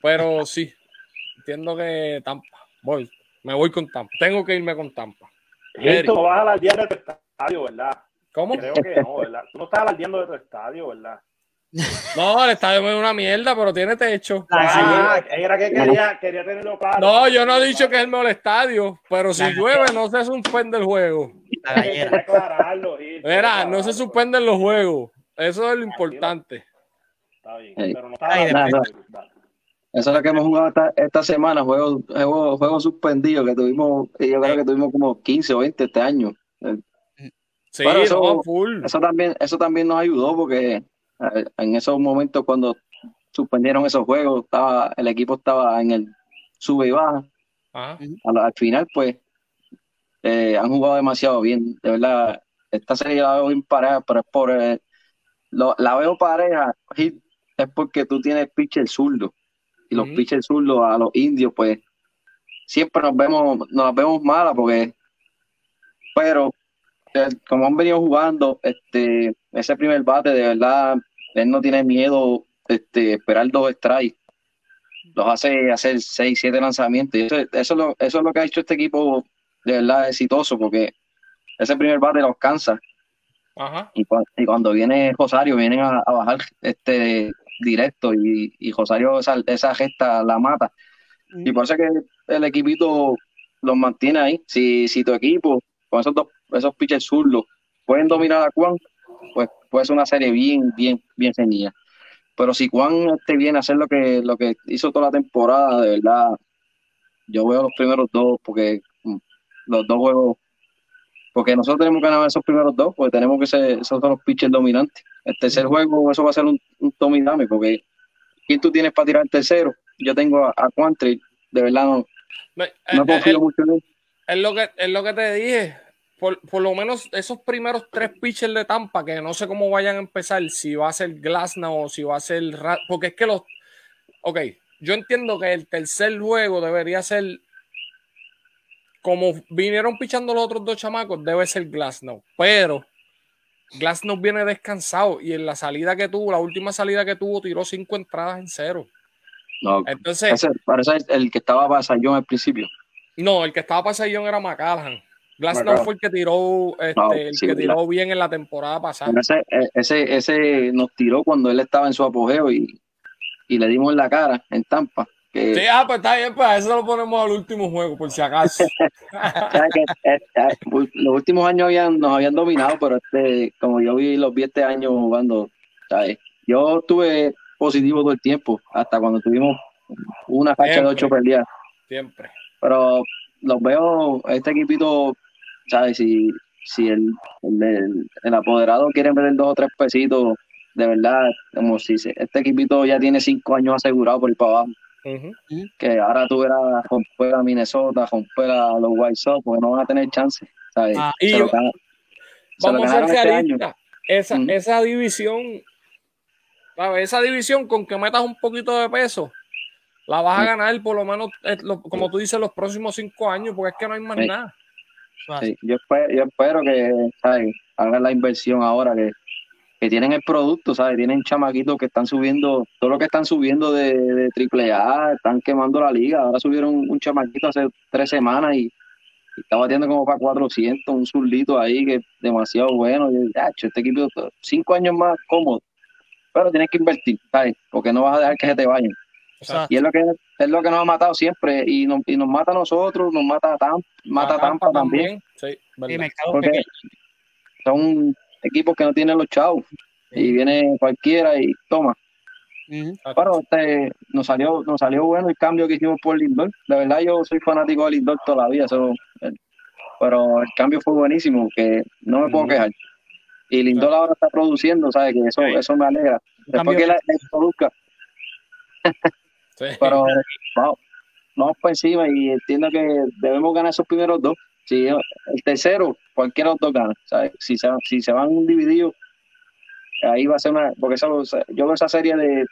Pero sí, entiendo que Tampa, voy, me voy con Tampa. Tengo que irme con Tampa. No vas a alardear de tu estadio, ¿verdad? ¿Cómo? Creo que no, ¿verdad? Tú no estás alardeando de tu estadio, ¿verdad? No, el estadio es una mierda, pero tiene techo. Ah, era que quería, quería tenerlo claro. No, yo no he dicho que es el mejor estadio, pero si llueve no se suspende el juego. Verá, no se suspenden los juegos. Eso es lo importante. Está bien, pero no Ay, alardeando. Eso es lo que hemos jugado esta, esta semana, juegos juego, juego suspendidos que tuvimos, y yo creo que tuvimos como 15 o 20 este año. Sí, Bueno, eso- no, full. Eso también, eso también nos ayudó porque en esos momentos cuando suspendieron esos juegos, estaba, el equipo estaba en el sube y baja. Ajá. Al, al final, pues, eh, han jugado demasiado bien. De verdad, esta serie la veo bien pareja, pero es por eh, lo- la veo pareja, Hit, es porque tú tienes pitcher zurdo. Y los Ujú. pitchers zurdos a los indios, pues, siempre nos vemos, nos las vemos malas porque, pero como han venido jugando, este, ese primer bate, de verdad, él no tiene miedo este, esperar dos strikes. Los hace hacer seis, siete lanzamientos. Y eso, eso, es lo, eso es lo que ha hecho este equipo de verdad exitoso, porque ese primer bate los cansa. Ajá. Y, cua- y cuando viene Rosario, vienen a, a bajar este directo y, y Rosario esa, esa gesta la mata. Y por eso es que el equipito los mantiene ahí. Si, si tu equipo, con esos dos, esos pitchers zurdos, pueden dominar a Juan, pues puede ser una serie bien, bien, bien ceñida. Pero si Juan este, viene a hacer lo que, lo que hizo toda la temporada, de verdad, yo veo los primeros dos, porque mm, los dos juegos, porque nosotros tenemos que ganar esos primeros dos, porque tenemos que ser, esos son los pitchers dominantes. El tercer juego, eso va a ser un, un dame, porque ¿quién tú tienes para tirar el tercero? Yo tengo a, a Quantry, de verdad no, No, eh, no eh, confío eh, mucho en él. Es lo que, es lo que te dije. Por, por lo menos esos primeros tres pitchers de Tampa, que no sé cómo vayan a empezar, si va a ser Glasnow o si va a ser. Porque es que los. Ok, yo entiendo que el tercer juego debería ser. Como vinieron pichando los otros dos chamacos, debe ser Glasnow. Pero Glasnow viene descansado y en la salida que tuvo, la última salida que tuvo, tiró cinco entradas en cero. No, Entonces, ese parece el que estaba para Sayón al principio. no, el que estaba para Sayón era McCallaghan. Glasnow fue el que tiró, este, No, el sí, que tiró bien en la temporada pasada. Ese, eh, ese, ese nos tiró cuando él estaba en su apogeo y, y le dimos en la cara en Tampa. Que, Sí, ah, pues está bien, pues eso lo ponemos al último juego, por si acaso. ¿sabes que, eh, eh, los últimos años habían, nos habían dominado, pero este, como yo vi los vi este año jugando, ¿sabes? yo estuve positivo todo el tiempo, hasta cuando tuvimos una facha de ocho peleas. Siempre. Pero los veo, este equipito, ¿sabes? Si, si el, el, el- el apoderado quiere meter dos o tres pesitos, de verdad, como si se- este equipito ya tiene cinco años asegurado por ir para abajo. Que ahora tú verás romper a Minnesota, romper a los White Sox, porque no van a tener chance. ¿sabes? Ah, se y lo gan- se lo Vamos a ser este realistas. Esa, esa división, ¿sabes? Esa división con que metas un poquito de peso, la vas a ganar por lo menos, eh, como tú dices, los próximos cinco años, porque es que no hay más Sí. nada. Sí, yo, espero, yo espero que ¿sabes? hagan la inversión ahora, que, que tienen el producto, ¿sabes? Tienen chamaquitos que están subiendo, todo lo que están subiendo de, de AAA, están quemando la liga. Ahora subieron un chamaquito hace tres semanas y, y está batiendo como para 400, un zurdito ahí que es demasiado bueno. Y, "Acho, este equipo, cinco años más cómodo. Pero tienes que invertir, ¿sabes? Porque no vas a dejar que se te vayan. Exacto. Y es lo que, es lo que nos ha matado siempre. Y nos, y nos mata a nosotros, nos mata a Tampa, mata a Tampa también. Sí, Sí, Porque son equipos que no tienen los chavos. Y viene cualquiera y toma. Pero este, nos salió, nos salió bueno el cambio que hicimos por Lindor. De verdad yo soy fanático de Lindor toda la vida. pero el cambio fue buenísimo, que no me puedo quejar. Y Lindor ahora está produciendo, ¿sabes? Que eso, eso me alegra. Después cambio que la, la produzca, Sí. pero vamos, vamos por encima y entiendo que debemos ganar esos primeros dos. Si el tercero, cualquiera dos gana. ¿sabes? Si, se, si se van divididos, ahí va a ser una. Porque eso, yo veo esa serie de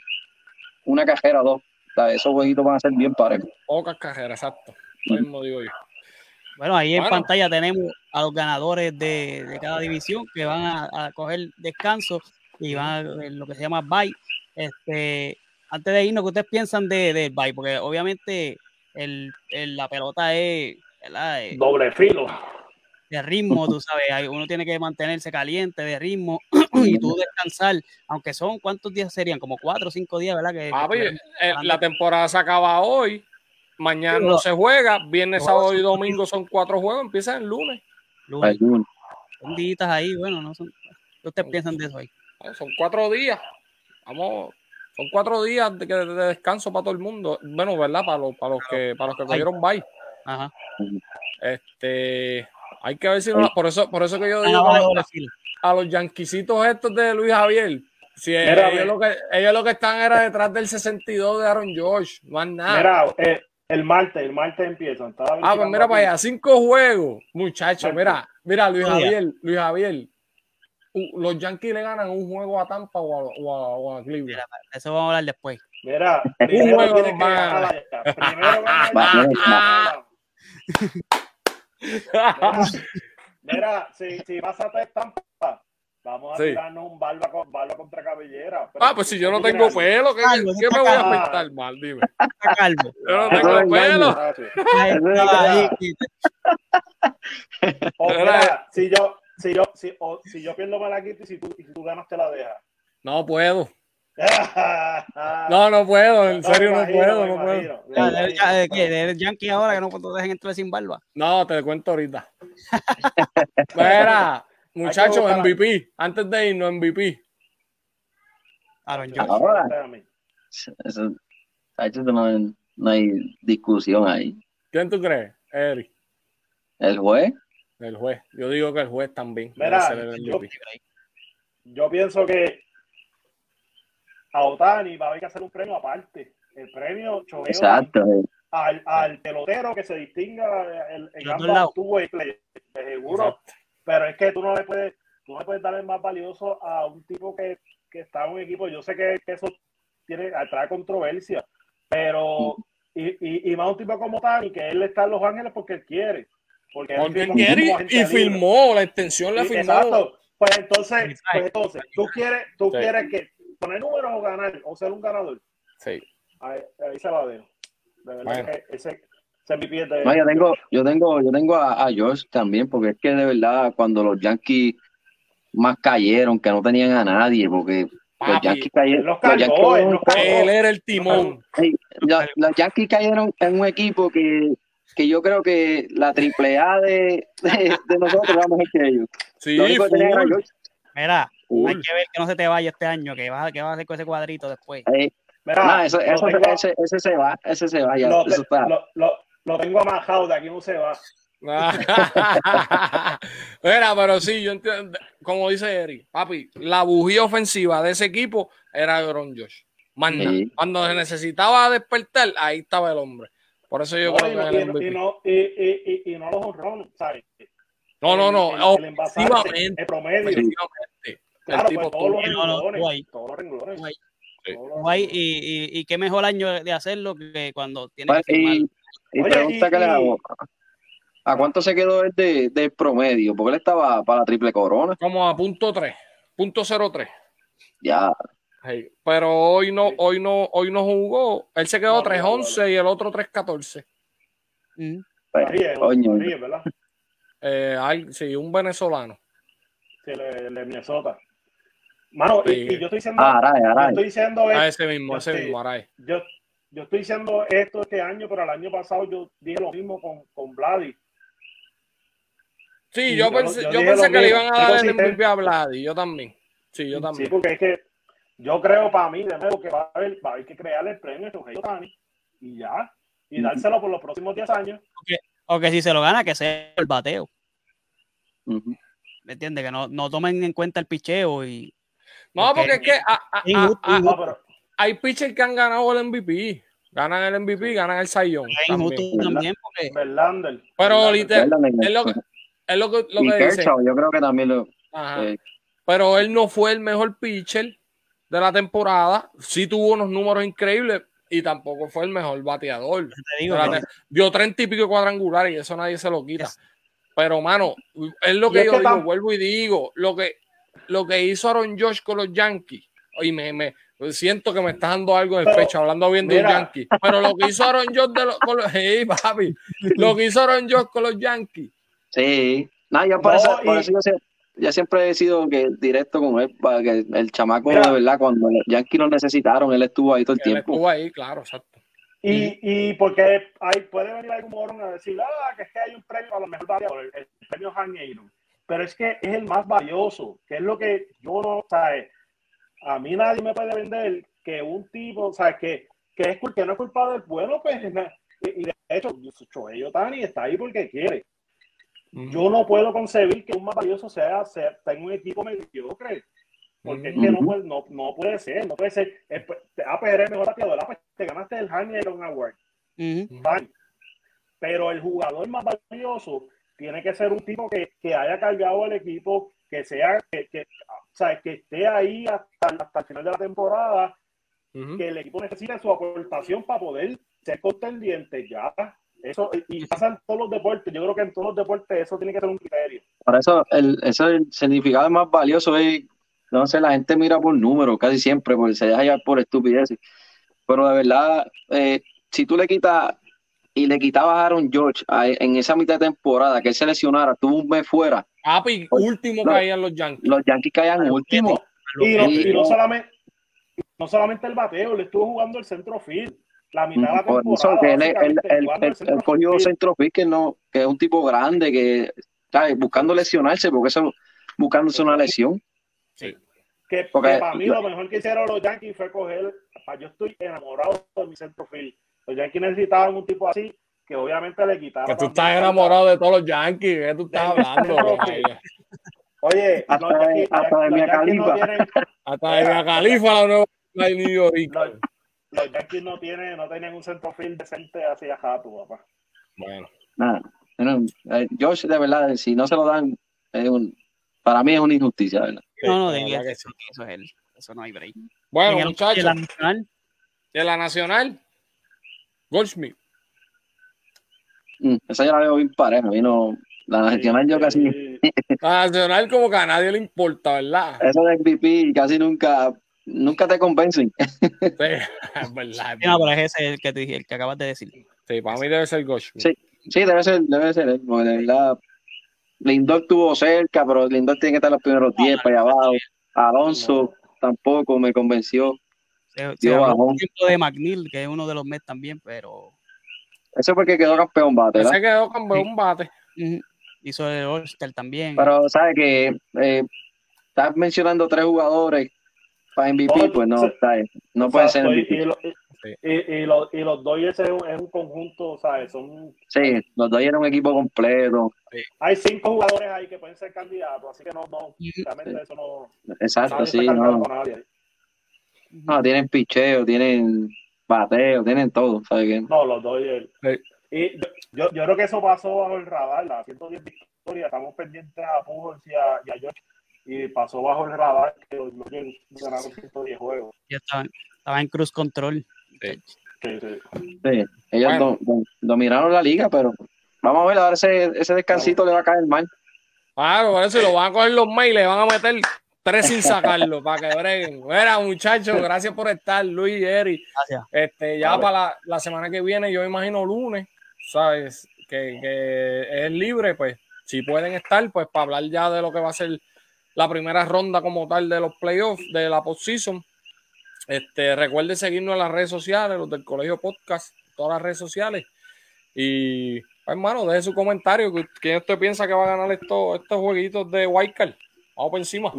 una cajera, dos. ¿sabes? Esos jueguitos van a ser bien parejos. Pocas cajeras, exacto. Lo mismo digo yo. Bueno, ahí en pantalla tenemos a los ganadores de, de cada división que van a, a coger descanso y van a lo que se llama bye. Este, antes de irnos, ¿qué ustedes piensan de, del bye? Porque obviamente el, el- la pelota es. Eh, Doble filo. de ritmo, tú sabes, hay- uno tiene que mantenerse caliente de ritmo y tú descansar, aunque son, ¿cuántos días serían? Como cuatro o cinco días, ¿verdad? Que, Papi, que- eh, la temporada se acaba hoy. Mañana no se juega. Viernes, sábado y domingo son cuatro juegos. Empieza el lunes. lunes, son días ahí, bueno, no son. ¿Qué ustedes piensan de eso ahí? Ah, Son cuatro días. Vamos. Son cuatro días de, de- de descanso para todo el mundo. Bueno, ¿verdad? Para los, para los que para los que cogieron bye. Ajá. Este, hay que ver si no, por eso, por eso que yo Ah, digo a los yanquisitos estos de Luis Javier. Si Mira, ellos, lo que, ellos lo que están era detrás del 62 de Aaron George, más nada. Mira, eh, el martes, el martes empiezan. Ah, pues mira para aquí. allá, cinco juegos, muchachos. Mira, mira, Luis. Javier, Luis Javier. Los Yankees le ganan un juego a Tampa o a, o a- o a Cleveland. Mira, eso vamos a hablar después. Mira, primero juego allá. Primero. Mira, si, si vas a estar Tampa, vamos a Sí. tirarnos un barba, con, barba contra cabellera. ah, pues si yo no tengo pelo, ¿qué, Calvo, qué está me voy a afectar mal? Dime. Está calvo. Yo no tengo pelo. Ah, sí. Ay, Eso es ay, verdad. O, Mira. mira, si yo, si yo, si, o, si yo pierdo Malaquita y si tú, y si tú ganas te la dejas. No puedo. no, No, puedo. En serio, no puedo. No puedo. Ya, ya, de- ¿qué? ¿De Yankee ahora que no te dejen entrar sin barba? No, te cuento ahorita. Mira, muchachos, MVP. Antes de irnos, MVP. Aaron George. Ahora. Eso, eso no, no hay discusión ahí. ¿Quién tú crees? Eric, El juez, el juez. Yo digo que el juez también. Mira, el yo- pienso que a Otani va a haber que hacer un premio aparte. El premio choveo exacto. eh. al, al pelotero que se distinga en, en ambas play, de seguro. Exacto. Pero es que tú no le puedes, tú no le puedes dar el más valioso a un tipo que, que está en un equipo. Yo sé que, que eso tiene, atrae controversia, pero y, y, y más un tipo como Otani, que él está en Los Ángeles porque él quiere. Porque él y, y firmó, la extensión la Sí, firmó. Exacto. Pues entonces, pues entonces, tú quieres, tú Sí. quieres que poner números o ganar o ser un ganador. Sí. Ahí, ahí se la dejo. De verdad Bueno. que ese, ese es de. No, yo tengo, yo tengo, yo tengo a, a George también, porque es que de verdad cuando los Yankees más cayeron, que no tenían a nadie, porque Los Yankees cayeron. los los Yankees cargó, él los era el timón. Los Yankees cayeron en un equipo que, que yo creo que la triple A de, de, de nosotros era mejor que ellos. Sí, Lo único que tenía era full. George. Mira, Full. hay que ver que no se te vaya este año, que vas, a- que vas a hacer con ese cuadrito después. Eh, Mira, no, eso, lo eso- tengo- ese, ese se va, ese se va ya. lo, eso está. lo- lo- lo tengo amajado, de aquí no se va. Mira, pero sí, yo entiendo, como dice Eric, papi, la bujía ofensiva de ese equipo era Aaron Josh. Sí. Cuando se necesitaba despertar, ahí estaba el hombre. Por eso yo No, creo y, que no, es y el no- MVP. y no, y, y, y, y no los honrones, ¿sabes? No, no, no, El, el, el promedio. Claro, el tipo pues todos los no, renglones. Todos los renglones. Sí. Guay, renglones. y, y, y qué mejor año de hacerlo que cuando tienes Pues, que firmar. y, y Oye, pregunta y- que le hago. ¿A cuánto se quedó él de, de promedio? Porque él estaba para la triple corona. Como a punto 3, punto 03. Ya, Sí, Pero hoy no, hoy no, hoy no jugó. Él se quedó No, no, 3-11 y el otro 3-14. Mm. pues, ¿verdad? Eh, hay- sí, un venezolano. Sí, de, de Minnesota. Mano, y, Sí. y yo estoy diciendo, Ah, Aray, yo Aray. estoy diciendo A esto, ese mismo, yo ese sí. mismo, Aray. yo, yo estoy diciendo esto este año, pero el año pasado yo dije lo mismo con, con Vladi. Sí, Sí, yo yo- pensé, yo pensé que le mismo. iban a dar el. MVP a Vladi. Yo también. Sí, yo también. Sí, porque es que yo creo para mí, de nuevo, que va a haber, va a haber que crearle el premio a Shohei Ohtani y ya. Y dárselo por los próximos 10 años. O que si se lo gana, que sea el bateo. ¿Me entiendes? Que no, no tomen en cuenta el picheo y. no, porque es que a- a- Injusto, a- a- No, pero hay pitchers que han ganado el MVP. Ganan el MVP, ganan el Sayón. También porque Verlander. Pero literal, es lo que, es lo que, lo que dice. Kershaw, yo creo que también lo. Ajá. eh, Pero él no fue el mejor pitcher de la temporada. Sí tuvo unos números increíbles y tampoco fue el mejor bateador. te digo, Dio treinta y pico cuadrangulares y eso nadie se lo quita. Pero, mano, es lo que yo digo, vuelvo y digo, lo que, lo que hizo Aaron Josh con los Yankees, y me, me siento que me está dando algo en el pecho hablando bien de los. Yankees. Pero lo que hizo Aaron Josh de los, con los, hey, papi, lo que hizo Aaron Josh con los Yankees. Sí. No, yo por, No, eso, por y- eso yo, sé- yo siempre he sido que directo con él, para que el chamaco, Mira. de verdad, cuando los Yankees lo necesitaron, él estuvo ahí todo el Él tiempo. estuvo ahí, claro, exacto. Y, y porque hay, puede venir algún morón a decir, ah, que es que hay un premio a lo mejor bateador, el, el premio Han Aaron. Pero es que es el más valioso, que es lo que yo no, ¿sabes? A mí nadie me puede vender que un tipo, ¿sabes? Que, que, es, cul- que no es culpable del bueno, pues, y de hecho, Shohei Otani está ahí porque quiere. Yo no puedo concebir que un más valioso sea, sea tenga un equipo mediocre. Porque es que no puede, no, no puede ser, no puede ser. Es- Ah, pues mejor bateador, ah, pues te ganaste el Han Aaron Award. Pero el jugador más valioso tiene que ser un tipo que, que haya cargado al equipo, que sea, que, que, o sea, que esté ahí hasta, hasta el final de la temporada, que el equipo necesita su aportación para poder ser contendiente ya. Eso, y pasa en todos los deportes. Yo creo que en todos los deportes eso tiene que ser un criterio. Por eso, el, eso el significado más valioso es, no sé, la gente mira por números casi siempre, porque se deja llevar por estupideces. Pero de verdad, eh, si tú le quitas y le quitabas a Aaron George a- en esa mitad de temporada, que él se lesionara, tuvo un mes fuera, Papi, último No. caían los Yankees. los Yankees caían últimos. Y no, Sí. y no solamente, no solamente el bateo, le estuvo jugando el centro field. La mitad de la Por eso temporada. que él, él, él- él- centro cogió field. centrofield que no, que es un tipo grande, que ¿sabes? buscando lesionarse, porque eso buscándose una lesión. que, Porque- que para mí lo mejor que hicieron los Yankees fue coger, yo estoy enamorado de mi centrofield. Los Yankees necesitaban un tipo así que obviamente le quitara. Que tú estás enamorado de todos los Yankees, ¿qué tú estás hablando? Sí. Oye, Hasta los de- Yankees, hasta de los Mia Yankees no tienen, Hasta de la Califa, la nueva de New York. los, los Yankees no tienen, no tenían un centrofield decente así a jato, papá. Bueno, Nada. Bueno, eh, Josh, de verdad, si no se lo dan, es un, para mí es una injusticia, ¿verdad? No, no, debía verdad que ser, eso es él. Eso no hay break. bueno el- muchachos, en la nacional, de la Nacional, Goldsmith. Mm, esa yo la veo bien pareja. A mí no, la nacional yo casi, Sí. La Nacional como que a nadie le importa, ¿verdad? eso de MVP casi nunca, nunca te convencen. Sí, es verdad. No, pero es ese el que, te dije, el que acabas de decir. Sí, para mí debe ser Goldsmith. Sí. Sí, debe ser, debe ser él, porque de verdad, Lindor estuvo cerca, pero Lindor tiene que estar los primeros 10 para allá abajo. Alonso, tampoco me convenció. Se, se Dio habló bajón. un tiempo de McNeil, que es uno de los Mets también, pero Eso porque quedó campeón bate, ¿verdad? Se quedó un bate. hizo el All-Star también. Pero, ¿sabes que eh, Estás mencionando tres jugadores para MVP, No, pues no, se- está bien. no puede ser MVP. y, lo- y- y- los, y los Dodgers es un, es un conjunto, ¿sabes? Son, Sí, los dos eran un equipo completo. hay cinco jugadores ahí que pueden ser candidatos, así que no, no, realmente eso no. Exacto, sí, no. no. Tienen picheo, tienen bateo, tienen todo. ¿sabes qué? No, los Dodgers. Sí. Y yo, yo, yo creo que eso pasó bajo el radar, las 110 victorias, estamos pendientes a Pujols y a, y a George, y pasó bajo el radar que los Dodgers ganaron 110 juegos. Ya estaba, estaba en cruz control. Sí, sí. Sí, ellos Bueno. do- do- dominaron la liga, pero vamos a ver, ahora ese, ese descansito le va a caer mal. Claro, por eso y lo van a coger los mails, le van a meter tres sin sacarlo para que breguen. Mira, muchachos, gracias por estar, Luis y Eri. Gracias. Este, ya Vale. para la, la semana que viene, yo imagino lunes, ¿sabes? Que, que es libre, pues, si pueden estar, pues, para hablar ya de lo que va a ser la primera ronda como tal de los playoffs, de la postseason. Este, recuerde seguirnos en las redes sociales, los del Colegio Podcast, todas las redes sociales. Y, pues, hermano, deje su comentario. ¿Quién usted piensa que va a ganar estos, estos jueguitos de Wildcard? Vamos por encima.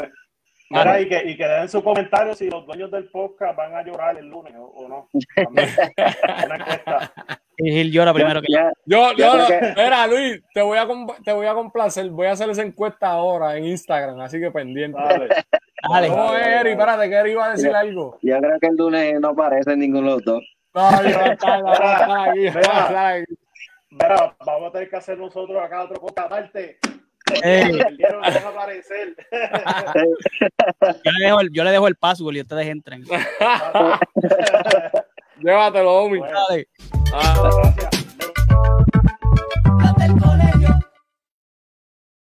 Mira, Claro. y, que, y que den su comentario si los dueños del podcast van a llorar el lunes o, o no. También. Una encuesta. Y Gil llora primero que Ya- Yo, Yo yo, que- mira, Luis, te voy, a, te voy a complacer. Voy a hacer esa encuesta ahora en Instagram, así que pendiente. Dale. Dale. No, Dale, dale, Eri, espérate, que Eri iba a decir Mira. algo. yo creo que el lunes no aparece ninguno de los dos. No, yo yo a estar aquí, yo. Mira, vamos a tener que hacer nosotros acá otro podcast no aparecer. yo le dejo el, yo le dejo el password y ustedes entren. Llévatelo, homie. Bueno, Dale. Ah.